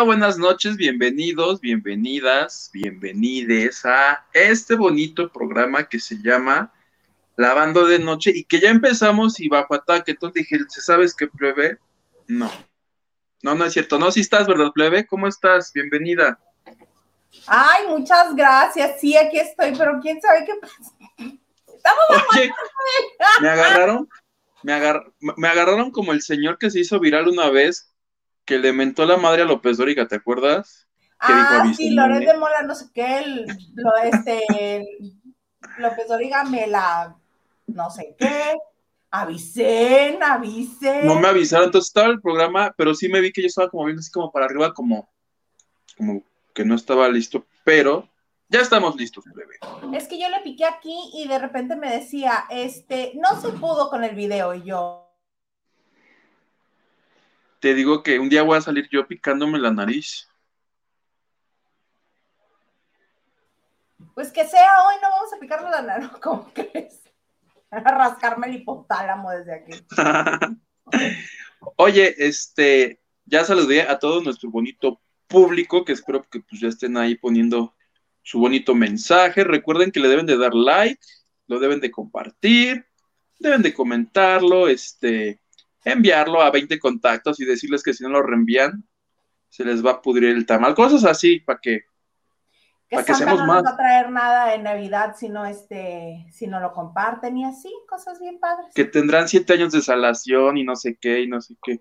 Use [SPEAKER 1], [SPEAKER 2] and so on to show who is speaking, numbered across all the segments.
[SPEAKER 1] Hola, buenas noches, bienvenidos, bienvenidas, bienvenides a este bonito programa que se llama Lavando de Noche y que ya empezamos y bajo ataque. Entonces dije, ¿sabes qué, plebe? No. No, no es cierto. No, si estás, ¿verdad, plebe? ¿Cómo estás? Bienvenida.
[SPEAKER 2] Ay, muchas gracias. Sí, aquí estoy, pero quién sabe qué pasa. Estamos
[SPEAKER 1] Oye, me agarraron, me, me agarraron como el señor que se hizo viral una vez que le mentó la madre a López Dóriga, ¿te acuerdas?
[SPEAKER 2] Que ah, sí, Loret de Mola, no sé qué, lo, este, López Dóriga me la, no sé qué, avisen, avisen.
[SPEAKER 1] No me avisaron, entonces estaba el programa, pero sí me vi que yo estaba como viendo así como para arriba, como, como que no estaba listo, pero ya estamos listos, bebé.
[SPEAKER 2] Es que yo le piqué aquí y de repente me decía, este, no se pudo con el video y yo,
[SPEAKER 1] te digo que un día voy a salir yo picándome la nariz.
[SPEAKER 2] Pues que sea hoy, no vamos a picarle la nariz, ¿cómo crees? A rascarme el hipotálamo desde aquí.
[SPEAKER 1] Oye, este, ya saludé a todo nuestro bonito público, que espero que pues ya estén ahí poniendo su bonito mensaje. Recuerden que le deben de dar like, lo deben de compartir, deben de comentarlo, este, enviarlo a 20 contactos y decirles que si no lo reenvían, se les va a pudrir el tamal. Cosas así, para que,
[SPEAKER 2] para que seamos no más. No va a traer nada en Navidad si no, este, si no lo comparten y así, cosas bien padres.
[SPEAKER 1] Que tendrán siete años de salación y no sé qué y no sé qué.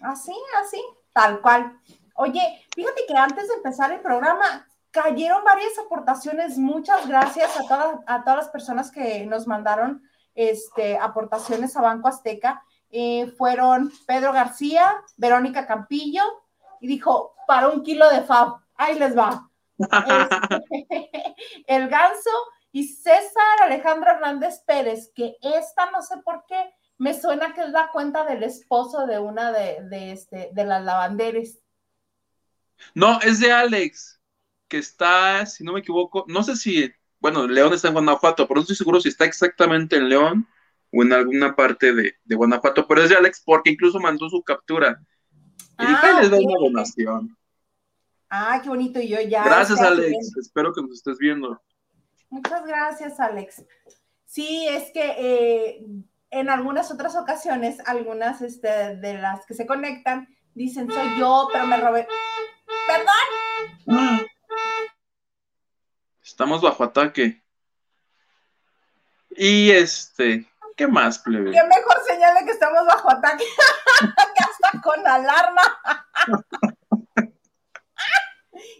[SPEAKER 2] Así, así, tal cual. Oye, fíjate que antes de empezar el programa, cayeron varias aportaciones. Muchas gracias a todas, a todas las personas que nos mandaron este, aportaciones a Banco Azteca. Eh, fueron Pedro García, Verónica Campillo, y dijo, para un kilo de fab, ahí les va. Este, el ganso y César Alejandro Hernández Pérez, que esta no sé por qué, me suena que es la cuenta del esposo de una de, este, de las lavanderes.
[SPEAKER 1] No, es de Alex, que está, si no me equivoco, no sé si, bueno, León está en Guanajuato, pero no estoy seguro si está exactamente en León o en alguna parte de, Guanajuato, pero es de Alex porque incluso mandó su captura. Y ah, les da una donación.
[SPEAKER 2] Ah, qué bonito, y yo ya.
[SPEAKER 1] Gracias, Alex, espero que nos estés viendo.
[SPEAKER 2] Muchas gracias, Alex. Sí, es que eh, en algunas otras ocasiones, algunas este, de las que se conectan dicen, soy yo, pero me robé. ¡Perdón!
[SPEAKER 1] Estamos bajo ataque. Y este, ¿Qué más, plebe?
[SPEAKER 2] Qué mejor señal de que estamos bajo ataque. ya está con alarma.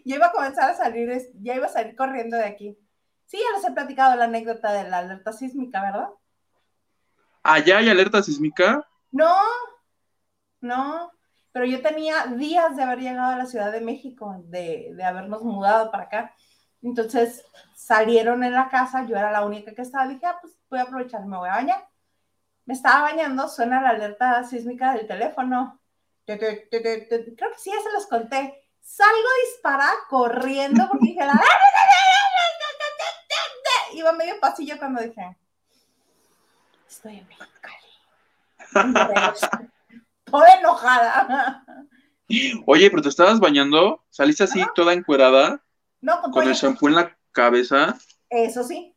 [SPEAKER 2] Yo iba a comenzar a salir, ya iba a salir corriendo de aquí. Sí, ya les he platicado la anécdota de la alerta sísmica, ¿verdad?
[SPEAKER 1] ¿Allá hay alerta sísmica?
[SPEAKER 2] No, no, pero yo tenía días de haber llegado a la Ciudad de México, de, de habernos mudado para acá. Entonces salieron en la casa, yo era la única que estaba, dije, ah, pues voy a aprovechar, me voy a bañar. Me estaba bañando, suena la alerta sísmica del teléfono. Creo que sí, ya se los conté. Salgo disparada corriendo porque dije, la... iba medio pasillo cuando dije, estoy en Mexicali. Toda enojada.
[SPEAKER 1] Oye, pero te estabas bañando, saliste así toda encuerada.
[SPEAKER 2] No,
[SPEAKER 1] con, el shampoo en la cabeza.
[SPEAKER 2] Eso sí.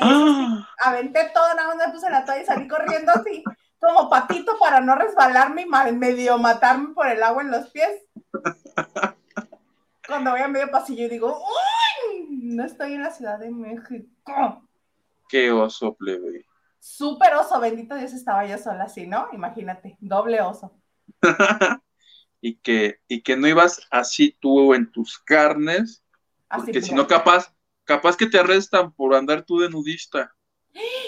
[SPEAKER 2] ¡Ah! Aventé todo, nada más me puse la toalla y salí corriendo así, como patito para no resbalarme y medio matarme por el agua en los pies. Cuando voy a medio pasillo digo, ¡Uy! No estoy en la Ciudad de México.
[SPEAKER 1] Qué oso, plebe.
[SPEAKER 2] Súper oso, bendito Dios estaba yo sola así, ¿no? Imagínate, doble oso.
[SPEAKER 1] y, que, y que no ibas así tú en tus carnes porque si no, capaz, capaz que te arrestan por andar tú de nudista.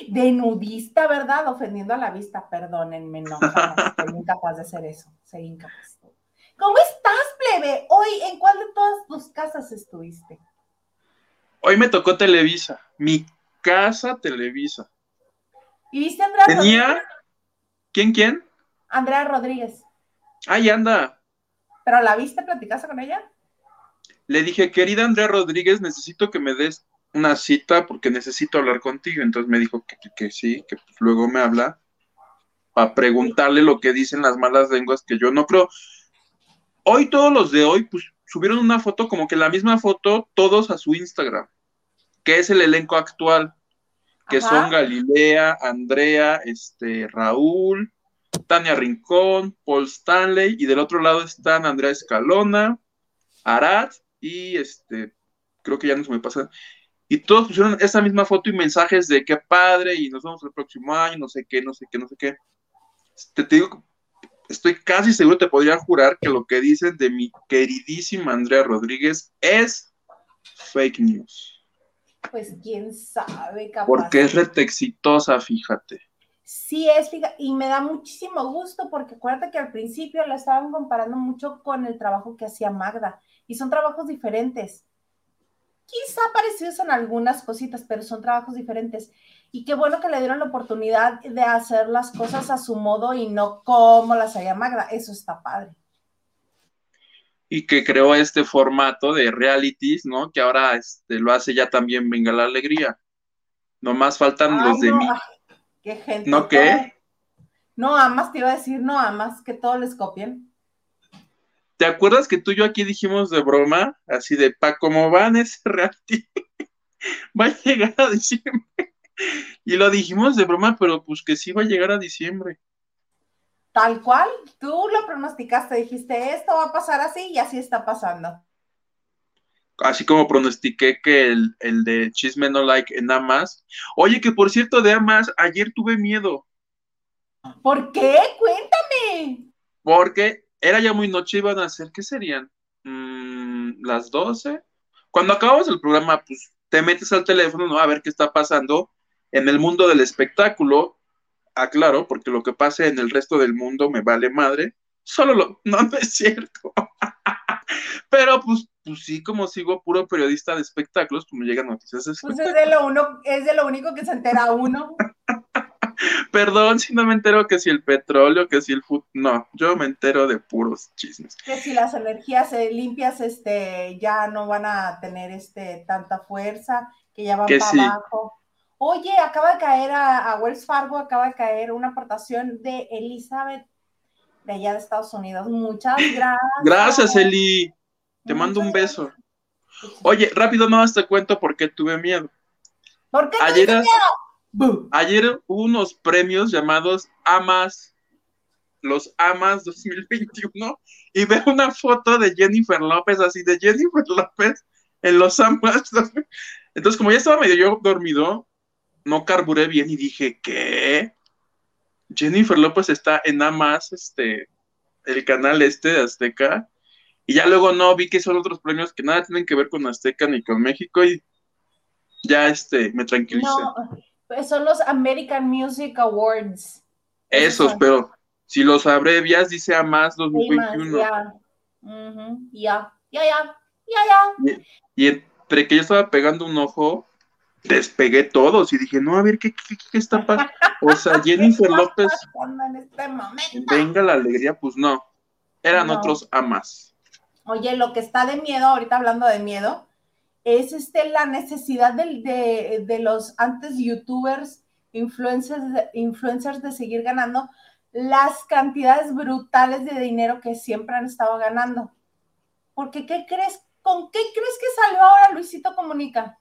[SPEAKER 2] De nudista, ¿verdad? Ofendiendo a la vista, perdónenme, no, soy incapaz de hacer eso, soy incapaz. ¿Cómo estás, plebe? Hoy, ¿en cuál de todas tus casas estuviste?
[SPEAKER 1] Hoy me tocó Televisa, mi casa Televisa.
[SPEAKER 2] ¿Y viste a Andrea
[SPEAKER 1] Tenía... ¿Quién, quién?
[SPEAKER 2] Andrea Rodríguez.
[SPEAKER 1] Ahí anda.
[SPEAKER 2] ¿Pero la viste? ¿Platicaste con ella?
[SPEAKER 1] Le dije, querida Andrea Rodríguez, necesito que me des una cita porque necesito hablar contigo. Entonces me dijo que, sí, que luego me habla para preguntarle lo que dicen las malas lenguas, que yo no creo. hoy todos los de hoy, pues subieron una foto, como que la misma foto, todos a su Instagram, que es el elenco actual, que son Galilea, Andrea, este, Raúl, Tania Rincón, Paul Stanley, y del otro lado están Andrea Escalona, Arad, y este, creo que ya no se me pasa. Y todos pusieron esa misma foto y mensajes de qué padre, y nos vemos el próximo año, no sé qué, no sé qué, no sé qué. Te, te digo, estoy casi seguro, te podría jurar que lo que dicen de mi queridísima Andrea Rodríguez es fake news.
[SPEAKER 2] Pues quién sabe, capaz.
[SPEAKER 1] Porque es rete exitosa, fíjate.
[SPEAKER 2] Sí es, y me da muchísimo gusto porque acuérdate que al principio la estaban comparando mucho con el trabajo que hacía Magda y son trabajos diferentes. Quizá parecidos en algunas cositas, pero son trabajos diferentes. Y qué bueno que le dieron la oportunidad de hacer las cosas a su modo y no como las hacía Magda. Eso está padre
[SPEAKER 1] y que creó este formato de realities, ¿no? Que ahora este, lo hace ya también Venga la Alegría. Nomás faltan los de mí.
[SPEAKER 2] Qué gente.
[SPEAKER 1] ¿No qué?
[SPEAKER 2] No amas, te iba a decir, no amas, que todos les copien.
[SPEAKER 1] ¿Te acuerdas que tú y yo aquí dijimos de broma, así de, pa, ¿cómo van ese reality? va a llegar a diciembre. y lo dijimos de broma, pero pues que sí va a llegar a diciembre
[SPEAKER 2] tal cual, tú lo pronosticaste, dijiste, esto va a pasar así y así está pasando.
[SPEAKER 1] Así como pronostiqué que el, de Chisme No Like en Amas. Oye, que por cierto, de Amas, ayer tuve miedo.
[SPEAKER 2] ¿Por qué? Cuéntame.
[SPEAKER 1] Porque era ya muy noche, iban a ser, ¿qué serían? Mm, las 12. Cuando acabamos el programa, pues te metes al teléfono, ¿no? A ver qué está pasando en el mundo del espectáculo aclaro, porque lo que pase en el resto del mundo me vale madre, solo lo, no, no es cierto. Pero pues, pues sí, como sigo puro periodista de espectáculos, pues me llegan noticias
[SPEAKER 2] de Pues es de lo uno, es de lo único que se entera uno.
[SPEAKER 1] Perdón si no me entero que si el petróleo, que si el food, no, yo me entero de puros chismes.
[SPEAKER 2] Que si las energías limpias, este, ya no van a tener este tanta fuerza, que ya van para abajo. Oye, acaba de caer a, Wells Fargo, acaba de caer una aportación de Elizabeth de allá de Estados Unidos. Muchas gracias.
[SPEAKER 1] Gracias, Eli. Te mando un beso. Oye, rápido no te cuento por qué tuve miedo.
[SPEAKER 2] ¿Por qué
[SPEAKER 1] ayer, miedo? Ayer hubo unos premios llamados AMAS, los AMAS 2021, y veo una foto de Jennifer López, así de Jennifer López en los AMAS. Entonces, como ya estaba medio yo dormido, no carburé bien y dije, ¿qué? Jennifer López está en más este, el canal este de Azteca. Y ya luego no, vi que son otros premios que nada tienen que ver con Azteca ni con México y ya este, me tranquilicé. No,
[SPEAKER 2] pues son los American Music Awards.
[SPEAKER 1] Esos, pero si los abrevias dice a más 2021.
[SPEAKER 2] Ya, ya, ya, ya, ya,
[SPEAKER 1] Y, entre que yo estaba pegando un ojo, despegué todos y dije, no, a ver, ¿qué, qué, está pasando? O sea, Jennifer López,
[SPEAKER 2] este
[SPEAKER 1] venga la alegría, pues no, eran otros amas.
[SPEAKER 2] Oye, lo que está de miedo, ahorita hablando de miedo, es este, la necesidad de, de, los antes youtubers, influencers, influencers de seguir ganando las cantidades brutales de dinero que siempre han estado ganando. Porque, ¿qué crees? ¿Con qué crees que salió ahora Luisito Comunica?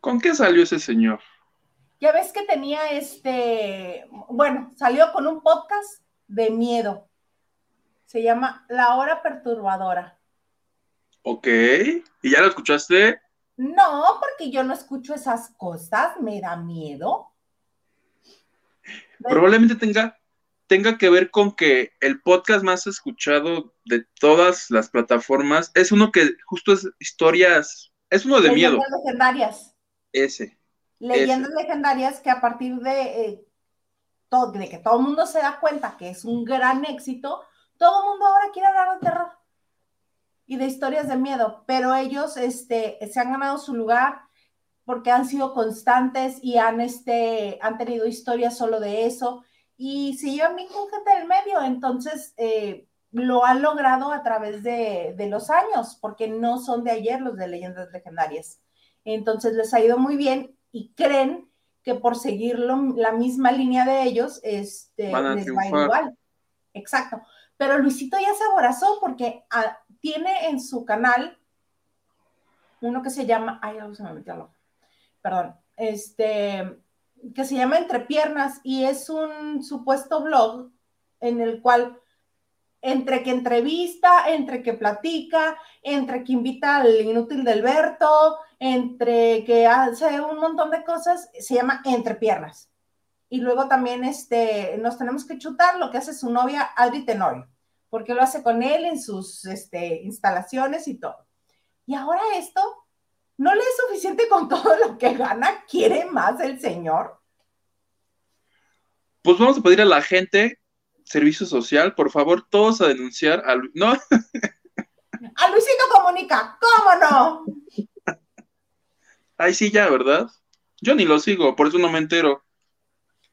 [SPEAKER 1] ¿Con qué salió ese señor?
[SPEAKER 2] Ya ves que tenía este, bueno, salió con un podcast de miedo. Se llama La Hora Perturbadora.
[SPEAKER 1] Ok, ¿y ya lo escuchaste?
[SPEAKER 2] No, porque yo no escucho esas cosas, me da miedo.
[SPEAKER 1] Probablemente tenga, tenga que ver con que el podcast más escuchado de todas las plataformas es uno que justo es historias, es uno de miedo.
[SPEAKER 2] legendarias.
[SPEAKER 1] Ese.
[SPEAKER 2] Leyendas legendarias que a partir de, eh, todo, de que todo el mundo se da cuenta que es un gran éxito, todo el mundo ahora quiere hablar de terror y de historias de miedo, pero ellos este, se han ganado su lugar porque han sido constantes y han, este, han tenido historias solo de eso y se llevan bien con gente del medio, entonces eh, lo han logrado a través de, de, los años, porque no son de ayer los de leyendas legendarias. Entonces les ha ido muy bien y creen que por seguir la misma línea de ellos, este, les va igual. Exacto. Pero Luisito ya se aborazó porque ah, tiene en su canal uno que se llama, ay, se me metió perdón, este, que se llama Entre Piernas y es un supuesto blog en el cual entre que entrevista, entre que platica, entre que invita al inútil del Berto, entre que hace un montón de cosas, se llama Entre Piernas. Y luego también este, nos tenemos que chutar lo que hace su novia Adri Tenorio, porque lo hace con él en sus este, instalaciones y todo. Y ahora esto, ¿no le es suficiente con todo lo que gana? ¿Quiere más el señor?
[SPEAKER 1] Pues vamos a pedir a la gente, servicio social, por favor, todos a denunciar a Luis. No.
[SPEAKER 2] A Luisito Comunica, ¿cómo no?
[SPEAKER 1] Ay, sí, ya, ¿verdad? Yo ni lo sigo, por eso no me entero.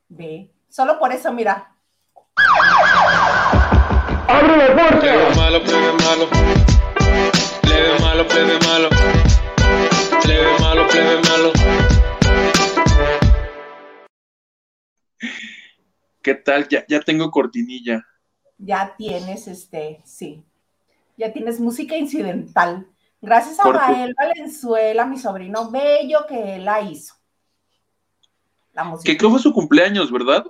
[SPEAKER 2] Ve, solo por eso, mira.
[SPEAKER 3] ¡Abre la puerta! malo, plebe malo. Plebe malo, plebe malo. Plebe malo, plebe malo.
[SPEAKER 1] ¿Qué tal? Ya, ya tengo cortinilla.
[SPEAKER 2] Ya tienes, este, sí. Ya tienes música incidental. Gracias a Gael Valenzuela, mi sobrino bello, que la hizo.
[SPEAKER 1] La música. Que creo fue su cumpleaños, ¿verdad?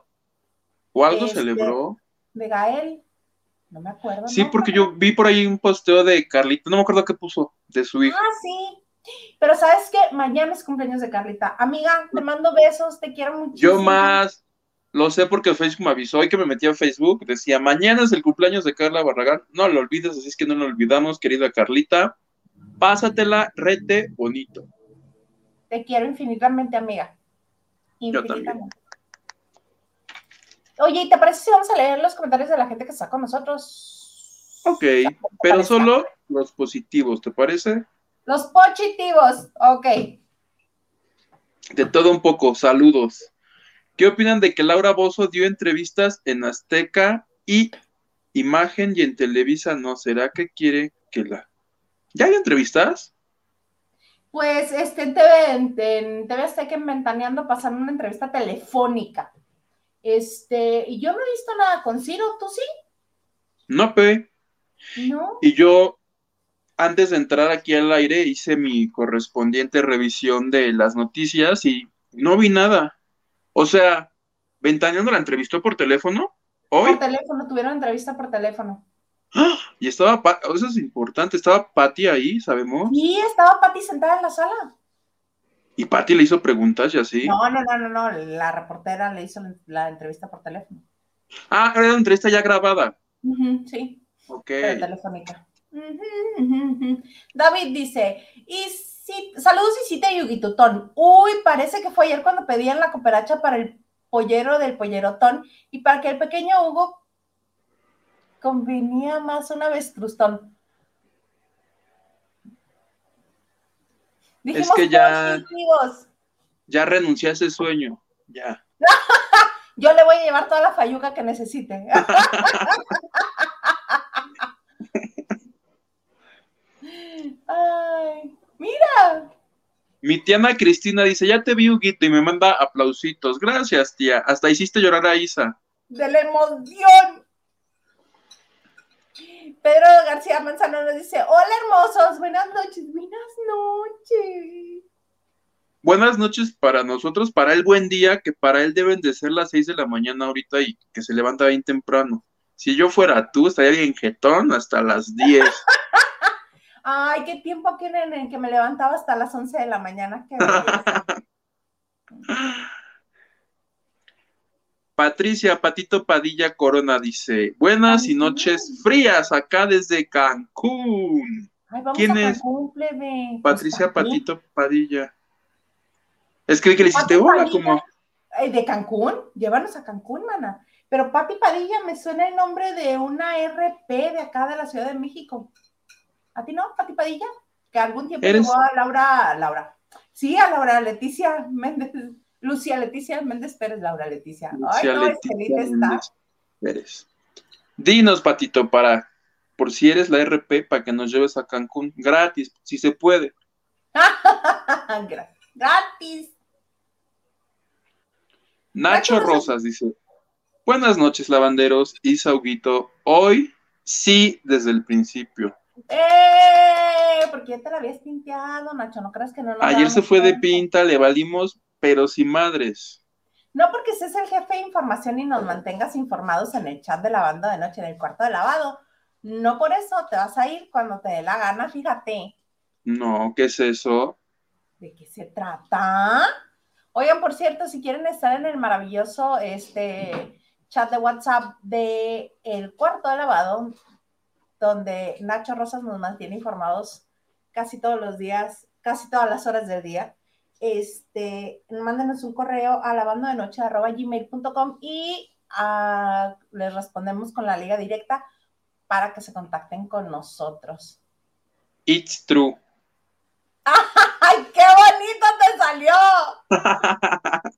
[SPEAKER 1] ¿O algo este, celebró?
[SPEAKER 2] De Gael. No me acuerdo.
[SPEAKER 1] Sí, porque yo vi por ahí un posteo de Carlita, no me acuerdo qué puso, de su hija.
[SPEAKER 2] Ah, sí. Pero sabes qué, mañana es cumpleaños de Carlita. Amiga, te mando besos, te quiero muchísimo.
[SPEAKER 1] Yo más. Lo sé porque Facebook me avisó y que me metí a Facebook. Decía, mañana es el cumpleaños de Carla Barragán. No lo olvides, así es que no lo olvidamos, querida Carlita. Pásatela rete bonito.
[SPEAKER 2] Te quiero infinitamente, amiga. Infinitamente. Oye, ¿y te parece si vamos a leer los comentarios de la gente que está con nosotros?
[SPEAKER 1] Ok, pero solo los positivos, ¿te parece?
[SPEAKER 2] Los positivos, ok.
[SPEAKER 1] De todo un poco, saludos. ¿Qué opinan de que Laura Bozo dio entrevistas en Azteca y Imagen y en Televisa no? ¿Será que quiere que la... ¿Ya hay entrevistas?
[SPEAKER 2] Pues este, en TV, en, TV Azteca en Ventaneando pasaron una entrevista telefónica. Este, y yo no he visto nada con Ciro, ¿tú sí?
[SPEAKER 1] No, Pe. No. Y yo, antes de entrar aquí al aire, hice mi correspondiente revisión de las noticias y no vi nada. O sea, Ventaneando la entrevistó por teléfono. ¿Hoy?
[SPEAKER 2] Por teléfono, tuvieron entrevista por teléfono.
[SPEAKER 1] ¡Ah! Y estaba, eso es importante, estaba Patti ahí, ¿sabemos?
[SPEAKER 2] Sí, estaba Patti sentada en la sala.
[SPEAKER 1] ¿Y Patti le hizo preguntas y así?
[SPEAKER 2] No, no, no, no, no, la reportera le hizo la entrevista por teléfono.
[SPEAKER 1] Ah, era una entrevista ya grabada.
[SPEAKER 2] sí.
[SPEAKER 1] Ok.
[SPEAKER 2] telefónica. David dice, y Sí, saludos y cita Yugitutón. Uy, parece que fue ayer cuando pedían la cooperacha para el pollero del pollerotón y para que el pequeño Hugo convenía más una avestruztón.
[SPEAKER 1] es que ya, ya renuncié a ese sueño, ya.
[SPEAKER 2] Yo le voy a llevar toda la fayuca que necesite. Ay. Mira.
[SPEAKER 1] Mi tía Ana Cristina dice, ya te vi, Huguito, y me manda aplausitos. Gracias, tía. Hasta hiciste llorar a Isa.
[SPEAKER 2] De la emoción. Pedro García Manzano nos dice, hola hermosos, buenas noches, buenas noches.
[SPEAKER 1] Buenas noches para nosotros, para el buen día, que para él deben de ser las seis de la mañana ahorita y que se levanta bien temprano. Si yo fuera tú, estaría bien jetón hasta las diez.
[SPEAKER 2] Ay, qué tiempo aquí en el que me levantaba hasta las 11 de la mañana.
[SPEAKER 1] Patricia Patito Padilla Corona dice, buenas y noches frías acá desde Cancún.
[SPEAKER 2] Ay, vamos ¿Quién a es?
[SPEAKER 1] Patricia Patito Padilla. Es que, le hiciste hola como...
[SPEAKER 2] ¿De Cancún? Llévanos a Cancún, mana. Pero Pati Padilla me suena el nombre de una RP de acá de la Ciudad de México. ¿A ti no, Pati Padilla? Que algún tiempo llegó a Laura, Laura. Sí, a Laura Leticia Méndez, Lucía Leticia Méndez Pérez, Laura Leticia. Ay, no, Leticia está.
[SPEAKER 1] Pérez. Dinos, Patito, para, por si eres la RP, para que nos lleves a Cancún gratis, si se puede.
[SPEAKER 2] gratis.
[SPEAKER 1] Nacho Rosas dice, buenas noches, lavanderos y Sauguito. Hoy Sí, desde el principio.
[SPEAKER 2] ¡Eh! Porque ya te la habías pinteado, Nacho. No creas que no
[SPEAKER 1] Ayer se fue de pinta, le valimos, pero sin madres.
[SPEAKER 2] No porque ese es el jefe de información y nos mantengas informados en el chat de lavando de noche, en el cuarto de lavado. No por eso te vas a ir cuando te dé la gana, fíjate.
[SPEAKER 1] No, ¿qué es eso?
[SPEAKER 2] ¿De qué se trata? Oigan, por cierto, si quieren estar en el maravilloso este, chat de WhatsApp de El Cuarto de Lavado, donde Nacho Rosas nos mantiene informados casi todos los días, casi todas las horas del día, este, mándenos un correo a lavandodenoche.gmail.com y ah, les respondemos con la liga directa para que se contacten con nosotros.
[SPEAKER 1] It's true.
[SPEAKER 2] ¡Ay, qué bonito te salió!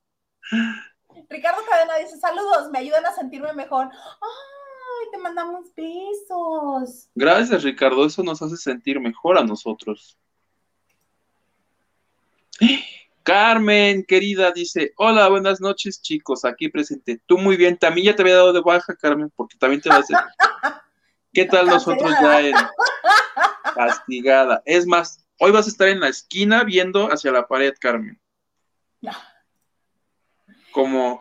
[SPEAKER 2] Ricardo Cadena dice, saludos, me ayudan a sentirme mejor. ¡Ay, te mandamos besos!
[SPEAKER 1] Gracias, Ricardo. Eso nos hace sentir mejor a nosotros. Carmen, querida, dice: Hola, buenas noches, chicos. Aquí presente. Tú muy bien. También ya te había dado de baja, Carmen, porque también te vas a. ¿Qué tal nosotros ya en castigada? Es más, hoy vas a estar en la esquina viendo hacia la pared, Carmen.
[SPEAKER 2] No.
[SPEAKER 1] Como,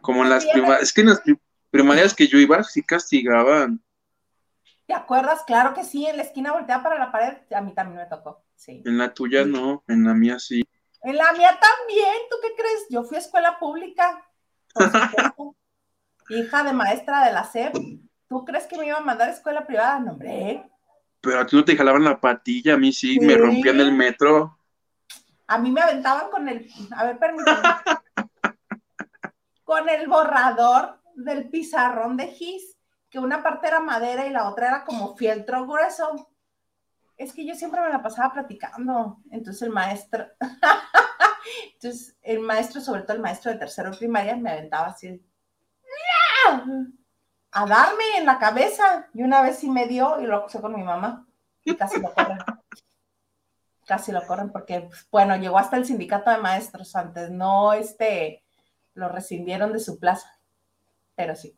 [SPEAKER 1] como en las primarias. Es que en las pri- primarias que yo iba, sí castigaban.
[SPEAKER 2] ¿Te acuerdas? Claro que sí, en la esquina volteada para la pared, a mí también me tocó, sí.
[SPEAKER 1] En la tuya no, en la mía sí.
[SPEAKER 2] En la mía también, ¿tú qué crees? Yo fui a escuela pública, por supuesto. hija de maestra de la SEP. ¿Tú crees que me iba a mandar a escuela privada? No, hombre.
[SPEAKER 1] Pero a ti no te jalaban la patilla, a mí sí, me rompían el metro.
[SPEAKER 2] A mí me aventaban con el, a ver, permíteme, con el borrador del pizarrón de gis, que una parte era madera y la otra era como fieltro grueso. Es que yo siempre me la pasaba platicando. Entonces el maestro, entonces el maestro, sobre todo el maestro de tercero primaria, me aventaba así a darme en la cabeza. Y una vez sí me dio y lo acusé con mi mamá. Y casi lo corren. Casi lo corren porque, pues, bueno, llegó hasta el sindicato de maestros antes. No, este, lo rescindieron de su plaza. Pero sí.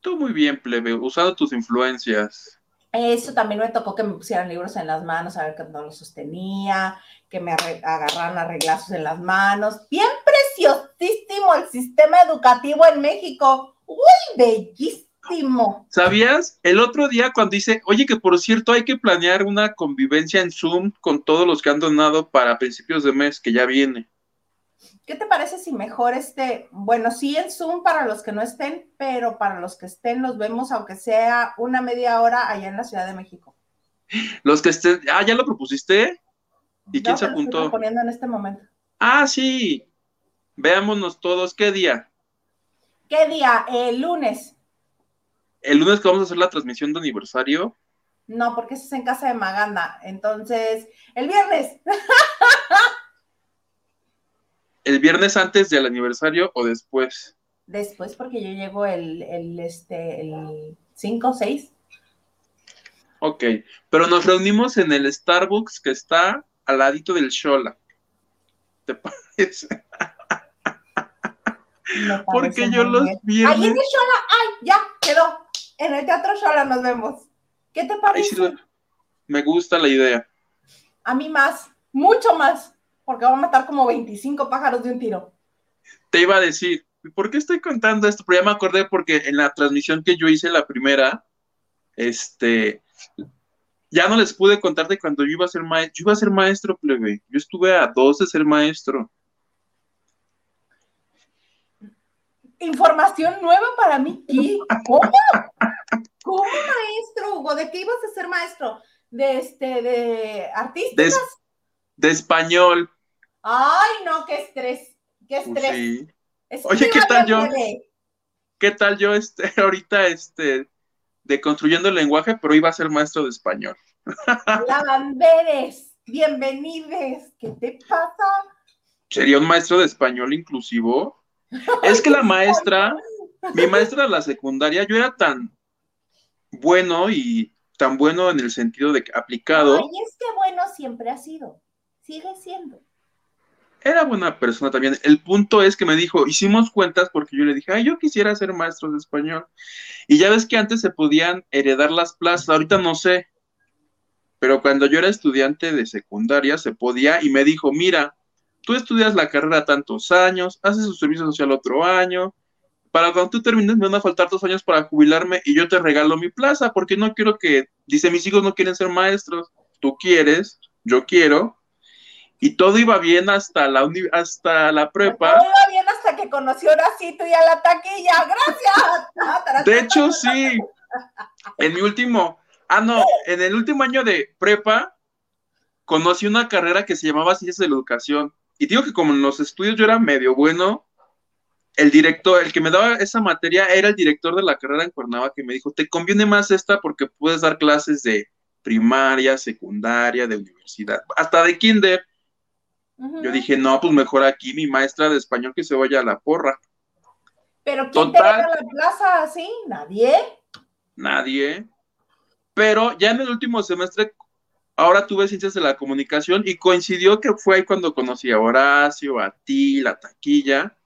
[SPEAKER 1] Tú muy bien, plebe, usando tus influencias.
[SPEAKER 2] Eso también me tocó que me pusieran libros en las manos, a ver que no los sostenía, que me agarraran a reglazos en las manos. Bien preciosísimo el sistema educativo en México. ¡Uy, bellísimo!
[SPEAKER 1] ¿Sabías? El otro día cuando dice, oye, que por cierto hay que planear una convivencia en Zoom con todos los que han donado para principios de mes, que ya viene.
[SPEAKER 2] ¿Qué te parece si mejor este, bueno, sí en Zoom para los que no estén, pero para los que estén los vemos aunque sea una media hora allá en la Ciudad de México?
[SPEAKER 1] Los que estén, ah, ¿ya lo propusiste? ¿Y quién se
[SPEAKER 2] te lo estoy
[SPEAKER 1] apuntó?
[SPEAKER 2] proponiendo en este momento.
[SPEAKER 1] Ah, sí. Veámonos todos. ¿Qué día?
[SPEAKER 2] ¿Qué día? El lunes.
[SPEAKER 1] El lunes que vamos a hacer la transmisión de aniversario.
[SPEAKER 2] No, porque eso es en casa de Maganda. Entonces, el viernes.
[SPEAKER 1] ¿El viernes antes del aniversario o después?
[SPEAKER 2] Después, porque yo llego el, el, este, el 5 o 6.
[SPEAKER 1] Ok. Pero nos reunimos en el Starbucks que está al ladito del Shola. ¿Te parece? Porque yo los
[SPEAKER 2] Ahí en el Shola, ay, ya, quedó. En el Teatro Shola nos vemos. ¿Qué te
[SPEAKER 1] Ay,
[SPEAKER 2] parece?
[SPEAKER 1] sí, me gusta la idea.
[SPEAKER 2] A mí más, mucho más, porque va a matar como 25 pájaros de un tiro.
[SPEAKER 1] Te iba a decir, ¿por qué estoy contando esto? Pero ya me acordé porque en la transmisión que yo hice, la primera, este, ya no les pude contar de cuando yo iba a ser maestro. Yo iba a ser maestro, plebe. Yo estuve a dos de ser maestro.
[SPEAKER 2] Información nueva para mí. ¿Qué? ¿Cómo? ¿Cómo maestro, Hugo? ¿De qué ibas a ser maestro? ¿De este, de artistas?
[SPEAKER 1] De, es- de español.
[SPEAKER 2] Ay, no, qué estrés. Qué
[SPEAKER 1] Pues
[SPEAKER 2] estrés.
[SPEAKER 1] sí. Oye, ¿qué tal yo? ¿Qué tal yo este, ahorita este, de construyendo el lenguaje, pero iba a ser maestro de español?
[SPEAKER 2] Lavanderes, bienvenides. ¿Qué te pasa?
[SPEAKER 1] ¿Sería un maestro de español inclusivo? Es que la maestra, mi maestra de la secundaria, yo era tan bueno y tan bueno en el sentido de que aplicado,
[SPEAKER 2] Ay, es que bueno siempre ha sido. Sigue siendo.
[SPEAKER 1] era buena persona también. El punto es que me dijo, hicimos cuentas porque yo le dije, ay, yo quisiera ser maestro de español. Y ya ves que antes se podían heredar las plazas, ahorita no sé. Pero cuando yo era estudiante de secundaria se podía y me dijo, mira, tú estudias la carrera tantos años, haces su servicio social otro año, para cuando tú termines me van a faltar dos años para jubilarme y yo te regalo mi plaza porque no quiero que, dice, mis hijos no quieren ser maestros, tú quieres, yo quiero, y todo iba bien hasta la, hasta la prepa.
[SPEAKER 2] Todo iba bien hasta que conoció a Horacito y a la taquilla, gracias.
[SPEAKER 1] De hecho, sí. En mi último, ah, no, en el último año de prepa, conocí una carrera que se llamaba Ciencias de la Educación. Y digo que como en los estudios yo era medio bueno, el director, el que me daba esa materia era el director de la carrera en Cuernavaca que me dijo, te conviene más esta porque puedes dar clases de primaria, secundaria, de universidad, hasta de kinder. Yo dije, no, pues mejor aquí mi maestra de español que se vaya a la porra.
[SPEAKER 2] Pero ¿quién Total, te la plaza así? ¿Nadie?
[SPEAKER 1] Nadie. Pero ya en el último semestre, ahora tuve ciencias de la comunicación y coincidió que fue ahí cuando conocí a Horacio, a ti, la taquilla.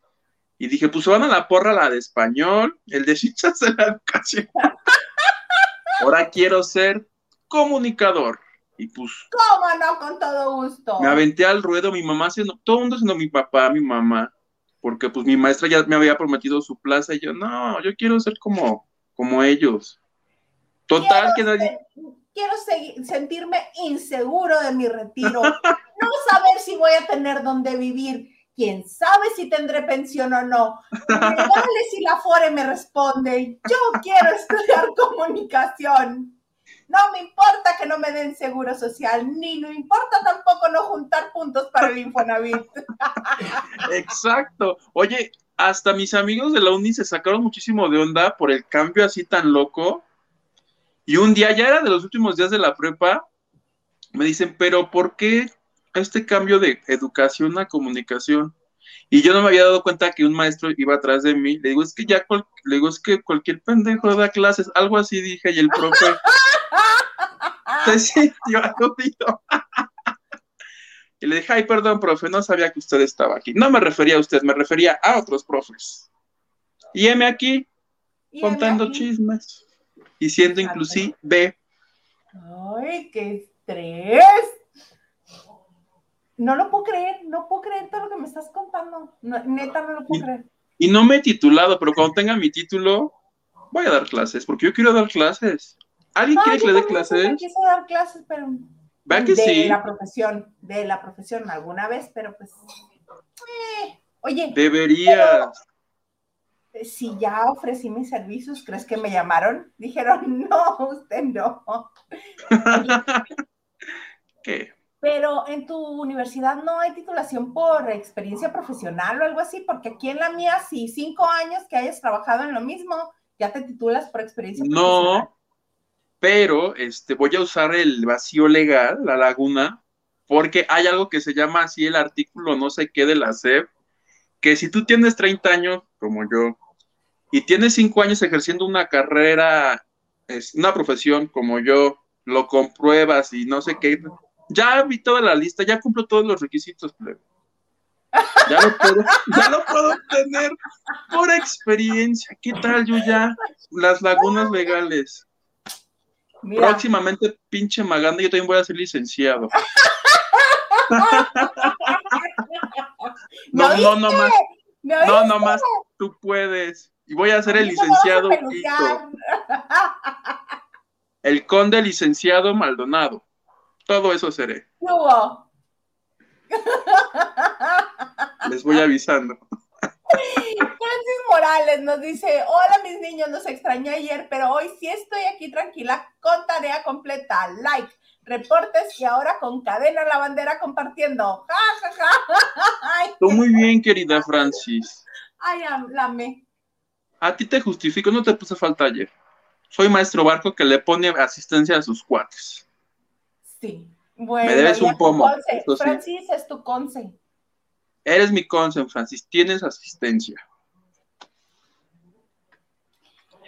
[SPEAKER 1] Y dije, pues se van a la porra la de español, el de ciencias de la educación. ahora quiero ser comunicador. Y pues.
[SPEAKER 2] ¿Cómo no? Con todo gusto.
[SPEAKER 1] Me aventé al ruedo, mi mamá haciendo, todo el mundo siendo mi papá, mi mamá, porque pues mi maestra ya me había prometido su plaza y yo, no, yo quiero ser como, como ellos. Total, que nadie.
[SPEAKER 2] Quiero sentirme inseguro de mi retiro. no saber si voy a tener dónde vivir. Quién sabe si tendré pensión o no. Dale si la FORE me responde. Yo quiero estudiar comunicación. No me importa que no me den seguro social, ni no importa tampoco no juntar puntos para el Infonavit.
[SPEAKER 1] Exacto. Oye, hasta mis amigos de la uni se sacaron muchísimo de onda por el cambio así tan loco. Y un día, ya era de los últimos días de la prepa, me dicen, pero ¿por qué este cambio de educación a comunicación? Y yo no me había dado cuenta que un maestro iba atrás de mí. Le digo, es que ya, le digo, es que cualquier pendejo da clases, algo así dije, y el profe se sintió aludido. y le dije, ay, perdón, profe, no sabía que usted estaba aquí. No me refería a usted, me refería a otros profes. Y M aquí, contando chismes y siendo inclusive.
[SPEAKER 2] Ay, qué estrés. No lo puedo creer, no puedo creer todo lo que me estás contando. neta, no lo puedo creer.
[SPEAKER 1] Y no me he titulado, pero cuando tenga mi título, voy a dar clases, porque yo quiero dar clases. ¿Alguien quiere que le dé clases?
[SPEAKER 2] Yo quise dar clases, pero.
[SPEAKER 1] ¿Va que de
[SPEAKER 2] la profesión, de la profesión alguna vez, pero pues. Eh, oye.
[SPEAKER 1] Deberías.
[SPEAKER 2] si ya ofrecí mis servicios, ¿crees que me llamaron? Dijeron, no, usted no.
[SPEAKER 1] ¿Qué?
[SPEAKER 2] Pero en tu universidad no hay titulación por experiencia profesional o algo así, porque aquí en la mía, sí, cinco años que hayas trabajado en lo mismo, ya te titulas por experiencia profesional.
[SPEAKER 1] Pero este, voy a usar el vacío legal, la laguna, porque hay algo que se llama así el artículo no sé qué de la SEP, que si tú tienes 30 años, como yo, y tienes 5 años ejerciendo una carrera, es una profesión como yo, lo compruebas y no sé qué, ya vi toda la lista, ya cumplo todos los requisitos, Ya lo puedo, ya lo puedo tener por experiencia. ¿Qué tal yo ya? Las lagunas legales. Próximamente, pinche Maganda, yo también voy a ser licenciado. no, no, no más. No, no más, tú puedes. Y voy a ser el licenciado El conde licenciado Maldonado. Todo eso seré. Les voy avisando.
[SPEAKER 2] Francis Morales nos dice, hola mis niños, los extrañé ayer, pero hoy sí estoy aquí tranquila con tarea completa. Like, reportes y ahora con cadena la bandera compartiendo.
[SPEAKER 1] Tú muy bien, querida Francis.
[SPEAKER 2] Ay, lame.
[SPEAKER 1] A ti te justifico, no te puse falta ayer. Soy maestro barco que le pone asistencia a sus cuates.
[SPEAKER 2] Sí. Bueno,
[SPEAKER 1] Me debes un pomo.
[SPEAKER 2] Francis es tu conce.
[SPEAKER 1] Eres mi consen, Francis, tienes asistencia.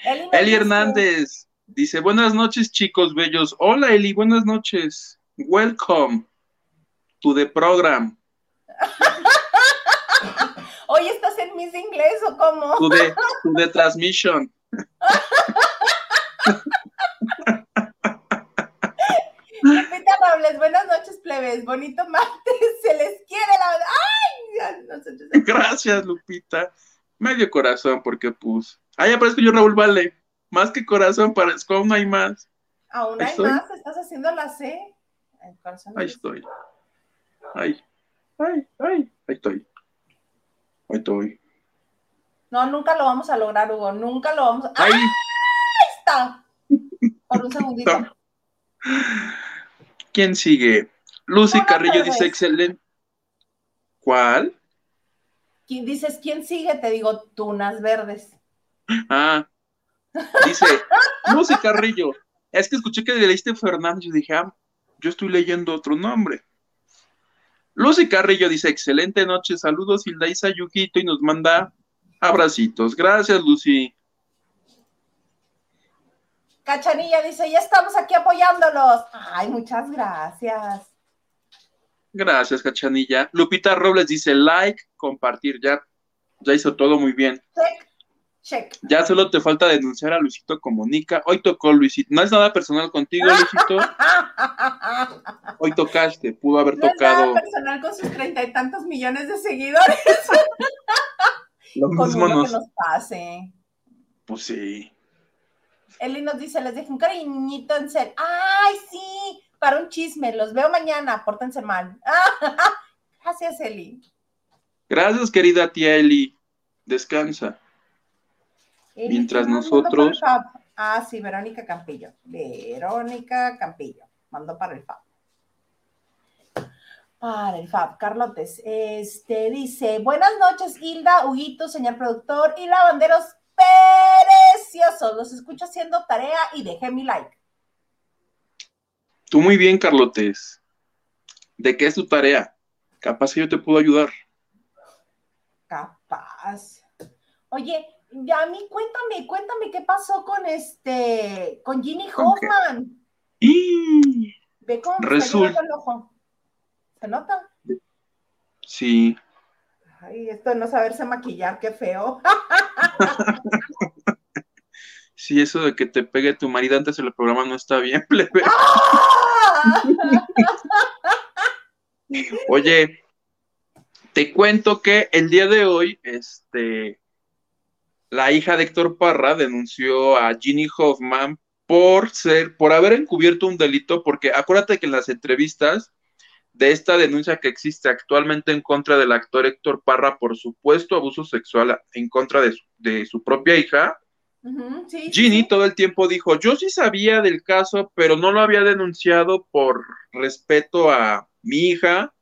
[SPEAKER 1] Eli, Hernández dice, buenas noches chicos bellos. Hola Eli, buenas noches. Welcome to the program.
[SPEAKER 2] ¿Hoy estás en Miss Inglés o cómo?
[SPEAKER 1] Tu de transmission.
[SPEAKER 2] Lupita Robles, buenas noches, plebes. Bonito martes, se les quiere la. ¡Ay! Nosotros...
[SPEAKER 1] Gracias, Lupita. Medio corazón, porque pues. Ahí aparezco yo, Raúl Vale. Más que corazón, parezco aún hay más.
[SPEAKER 2] Aún
[SPEAKER 1] Ahí
[SPEAKER 2] hay más, estás haciendo la C. El corazón
[SPEAKER 1] Ahí estoy. Ay, ay, ay. Ahí estoy. Ahí estoy.
[SPEAKER 2] No, nunca lo vamos a lograr, Hugo. Nunca lo vamos a.
[SPEAKER 1] Ay,
[SPEAKER 2] ¡Ahí está! Por un segundito.
[SPEAKER 1] ¿Quién sigue? Lucy Carrillo dice excelente. ¿Cuál?
[SPEAKER 2] ¿Quién- Dices, ¿quién sigue? Te digo, tunas verdes.
[SPEAKER 1] Ah, dice Lucy Carrillo. Es que escuché que leíste Fernández y dije, ah, yo estoy leyendo otro nombre. Lucy Carrillo dice, excelente noche, saludos Hildaisa Yujito y nos manda abracitos. Gracias, Lucy.
[SPEAKER 2] Cachanilla dice, ya estamos aquí apoyándolos. Ay, muchas gracias.
[SPEAKER 1] Gracias, Cachanilla. Lupita Robles dice, like, compartir, ya, ya hizo todo muy bien.
[SPEAKER 2] Check, check.
[SPEAKER 1] Ya solo te falta denunciar a Luisito Comunica. Hoy tocó Luisito. No es nada personal contigo, Luisito. Hoy tocaste, pudo haber
[SPEAKER 2] No es
[SPEAKER 1] tocado
[SPEAKER 2] nada personal con sus treinta y tantos millones de seguidores.
[SPEAKER 1] lo
[SPEAKER 2] Con
[SPEAKER 1] mismo
[SPEAKER 2] uno que
[SPEAKER 1] nos...
[SPEAKER 2] nos pase.
[SPEAKER 1] Pues sí.
[SPEAKER 2] Eli nos dice, les dejo un cariñito en ser. ¡Ay, sí! Para un chisme, los veo mañana, pórtense mal. Gracias, Eli.
[SPEAKER 1] Gracias, querida tía Eli. Descansa. Mientras
[SPEAKER 2] ¿quién mandó para
[SPEAKER 1] nosotros-?
[SPEAKER 2] Ah, sí, Verónica Campillo. Verónica Campillo. Mandó para el FAB. Para el FAB, Carlotes. Este dice: Buenas noches, Hilda, Huguito, señor productor y lavanderos preciosos. Los escucho haciendo tarea y dejé mi like.
[SPEAKER 1] Tú muy bien, Carlotes. ¿De qué es tu tarea? Capaz que yo te puedo ayudar.
[SPEAKER 2] Capaz. Oye, ya a mí cuéntame, cuéntame qué pasó con este, con Ginny
[SPEAKER 1] ¿Con?
[SPEAKER 2] Hoffman.
[SPEAKER 1] Y
[SPEAKER 2] Ve cómo me
[SPEAKER 1] Resulta-
[SPEAKER 2] el ojo. ¿Se nota?
[SPEAKER 1] sí,
[SPEAKER 2] Ay, esto de no saberse maquillar, qué feo.
[SPEAKER 1] sí, eso de que te pegue tu marido antes del programa no está bien, plebe.
[SPEAKER 2] ¡Ah!
[SPEAKER 1] Oye, te cuento que el día de hoy, este, la hija de Héctor Parra denunció a Ginny Hoffman por ser, por haber encubierto un delito, porque acuérdate que en las entrevistas de esta denuncia que existe actualmente en contra del actor Héctor Parra por supuesto abuso sexual en contra de su, de su propia hija,
[SPEAKER 2] sí,
[SPEAKER 1] Ginny
[SPEAKER 2] sí.
[SPEAKER 1] todo el tiempo dijo, yo sí sabía del caso, pero no lo había denunciado por respeto a mi hija,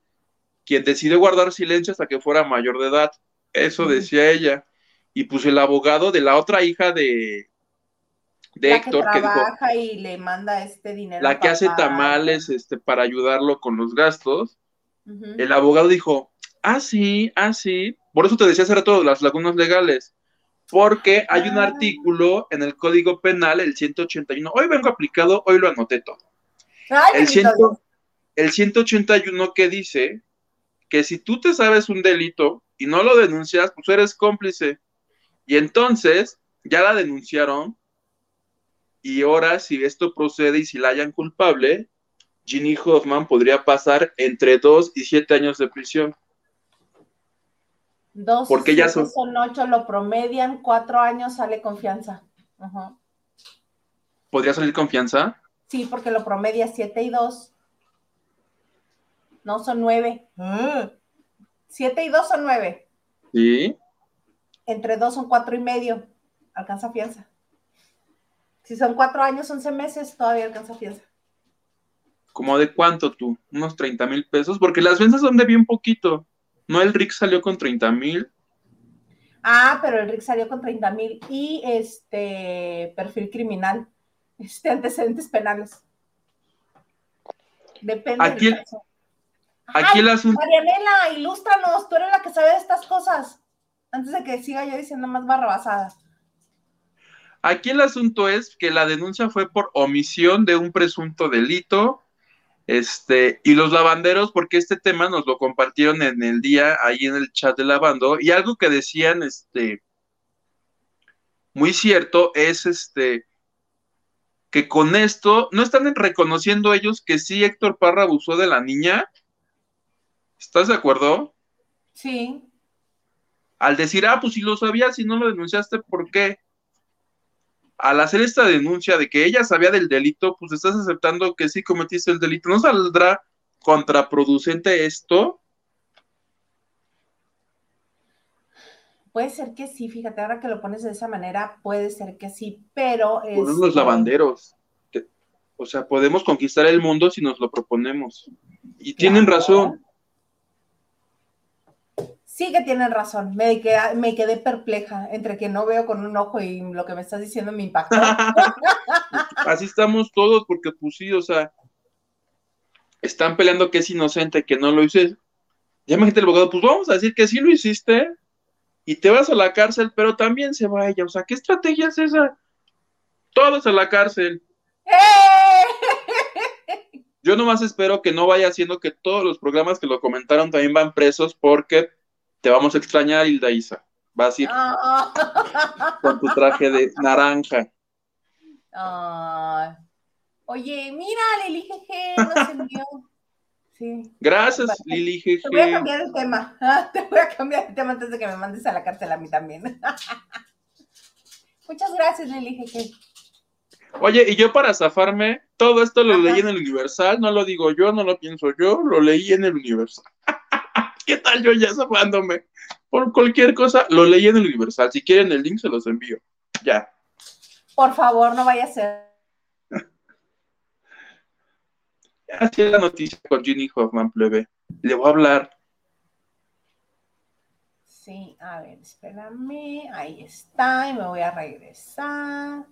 [SPEAKER 1] quien decidió guardar silencio hasta que fuera mayor de edad. Eso decía ella. Y pues el abogado de la otra hija de, de
[SPEAKER 2] La
[SPEAKER 1] Héctor,
[SPEAKER 2] que
[SPEAKER 1] que dijo,
[SPEAKER 2] trabaja y le manda este dinero.
[SPEAKER 1] la que hace tamales este, para ayudarlo con los gastos, el abogado dijo, ah, sí, ah, sí. Por eso te decía hace rato las lagunas legales. Porque hay un
[SPEAKER 2] Ah.
[SPEAKER 1] artículo en el Código Penal, el 181. Hoy vengo aplicado, hoy lo anoté todo.
[SPEAKER 2] Ay,
[SPEAKER 1] El,
[SPEAKER 2] bendito
[SPEAKER 1] ciento-
[SPEAKER 2] Dios.
[SPEAKER 1] el 181 que dice que si tú te sabes un delito y no lo denuncias, pues eres cómplice. Y entonces ya la denunciaron y ahora si esto procede y si la hayan culpable, Ginny Hoffman podría pasar entre 2 y 7 años de prisión.
[SPEAKER 2] Dos,
[SPEAKER 1] porque ya
[SPEAKER 2] siete
[SPEAKER 1] son-
[SPEAKER 2] son ocho, lo promedian, cuatro años sale confianza.
[SPEAKER 1] ¿Podría salir confianza?
[SPEAKER 2] Sí, porque lo promedia siete y dos. No, son nueve. Mm. Siete y dos son nueve.
[SPEAKER 1] Sí.
[SPEAKER 2] Entre dos son cuatro y medio. Alcanza fianza. Si son cuatro años, once meses, todavía alcanza fianza.
[SPEAKER 1] ¿Como de cuánto tú? ¿Unos 30 mil pesos? Porque las ventas son de bien poquito. ¿No el Rick salió con 30 mil?
[SPEAKER 2] Ah, pero el Rick salió con 30 mil y este perfil criminal, este antecedentes penales. Depende
[SPEAKER 1] Aquí-
[SPEAKER 2] del caso.
[SPEAKER 1] Aquí el asunto...
[SPEAKER 2] Marianela, ilústranos, tú eres la que sabe de estas cosas. Antes de que siga yo diciendo más barrabasada.
[SPEAKER 1] Aquí el asunto es que la denuncia fue por omisión de un presunto delito Este, y los lavanderos, porque este tema nos lo compartieron en el día ahí en el chat de lavando, y algo que decían, este, muy cierto, es este, que con esto no están reconociendo ellos que sí Héctor Parra abusó de la niña. ¿Estás de acuerdo?
[SPEAKER 2] Sí.
[SPEAKER 1] Al decir, ah, pues si lo sabías y no lo denunciaste, ¿por qué? Al hacer esta denuncia de que ella sabía del delito, pues estás aceptando que sí cometiste el delito. ¿No saldrá contraproducente esto?
[SPEAKER 2] Puede ser que sí, fíjate, ahora que lo pones de esa manera, puede ser que sí, pero...
[SPEAKER 1] es los lavanderos. O sea, podemos conquistar el mundo si nos lo proponemos. Y tienen razón.
[SPEAKER 2] Sí que tienen razón. Me quedé, me quedé perpleja entre que no veo con un ojo y lo que me estás diciendo me impactó.
[SPEAKER 1] Así estamos todos, porque pues sí, o sea, están peleando que es inocente, que no lo hice. Ya me el abogado, pues vamos a decir que sí lo hiciste y te vas a la cárcel, pero también se va ella. O sea, ¿qué estrategia es esa? Todos a la cárcel. Yo nomás espero que no vaya haciendo que todos los programas que lo comentaron también van presos porque te vamos a extrañar, Hilda Isa. Vas a ir ah. con tu traje de naranja.
[SPEAKER 2] Oye, mira, Lili Jeje, no se envió. Sí.
[SPEAKER 1] Gracias, Lili Jeje.
[SPEAKER 2] Te voy a cambiar el tema. Te voy a cambiar el tema antes de que me mandes a la cárcel a mí también. Muchas gracias, Lili Jeje.
[SPEAKER 1] Oye, y yo para zafarme, todo esto lo leí en el Universal, no lo digo yo, no lo pienso yo, lo leí en el Universal. ¿Qué tal yo ya zafándome? Por cualquier cosa, lo leí en el Universal. Si quieren el link, se los envío. Ya.
[SPEAKER 2] Por favor, no vaya a ser.
[SPEAKER 1] Así es la noticia con Ginny Hoffman, plebe. Le voy a hablar.
[SPEAKER 2] Sí, a ver, espérame. Ahí está, y me voy a regresar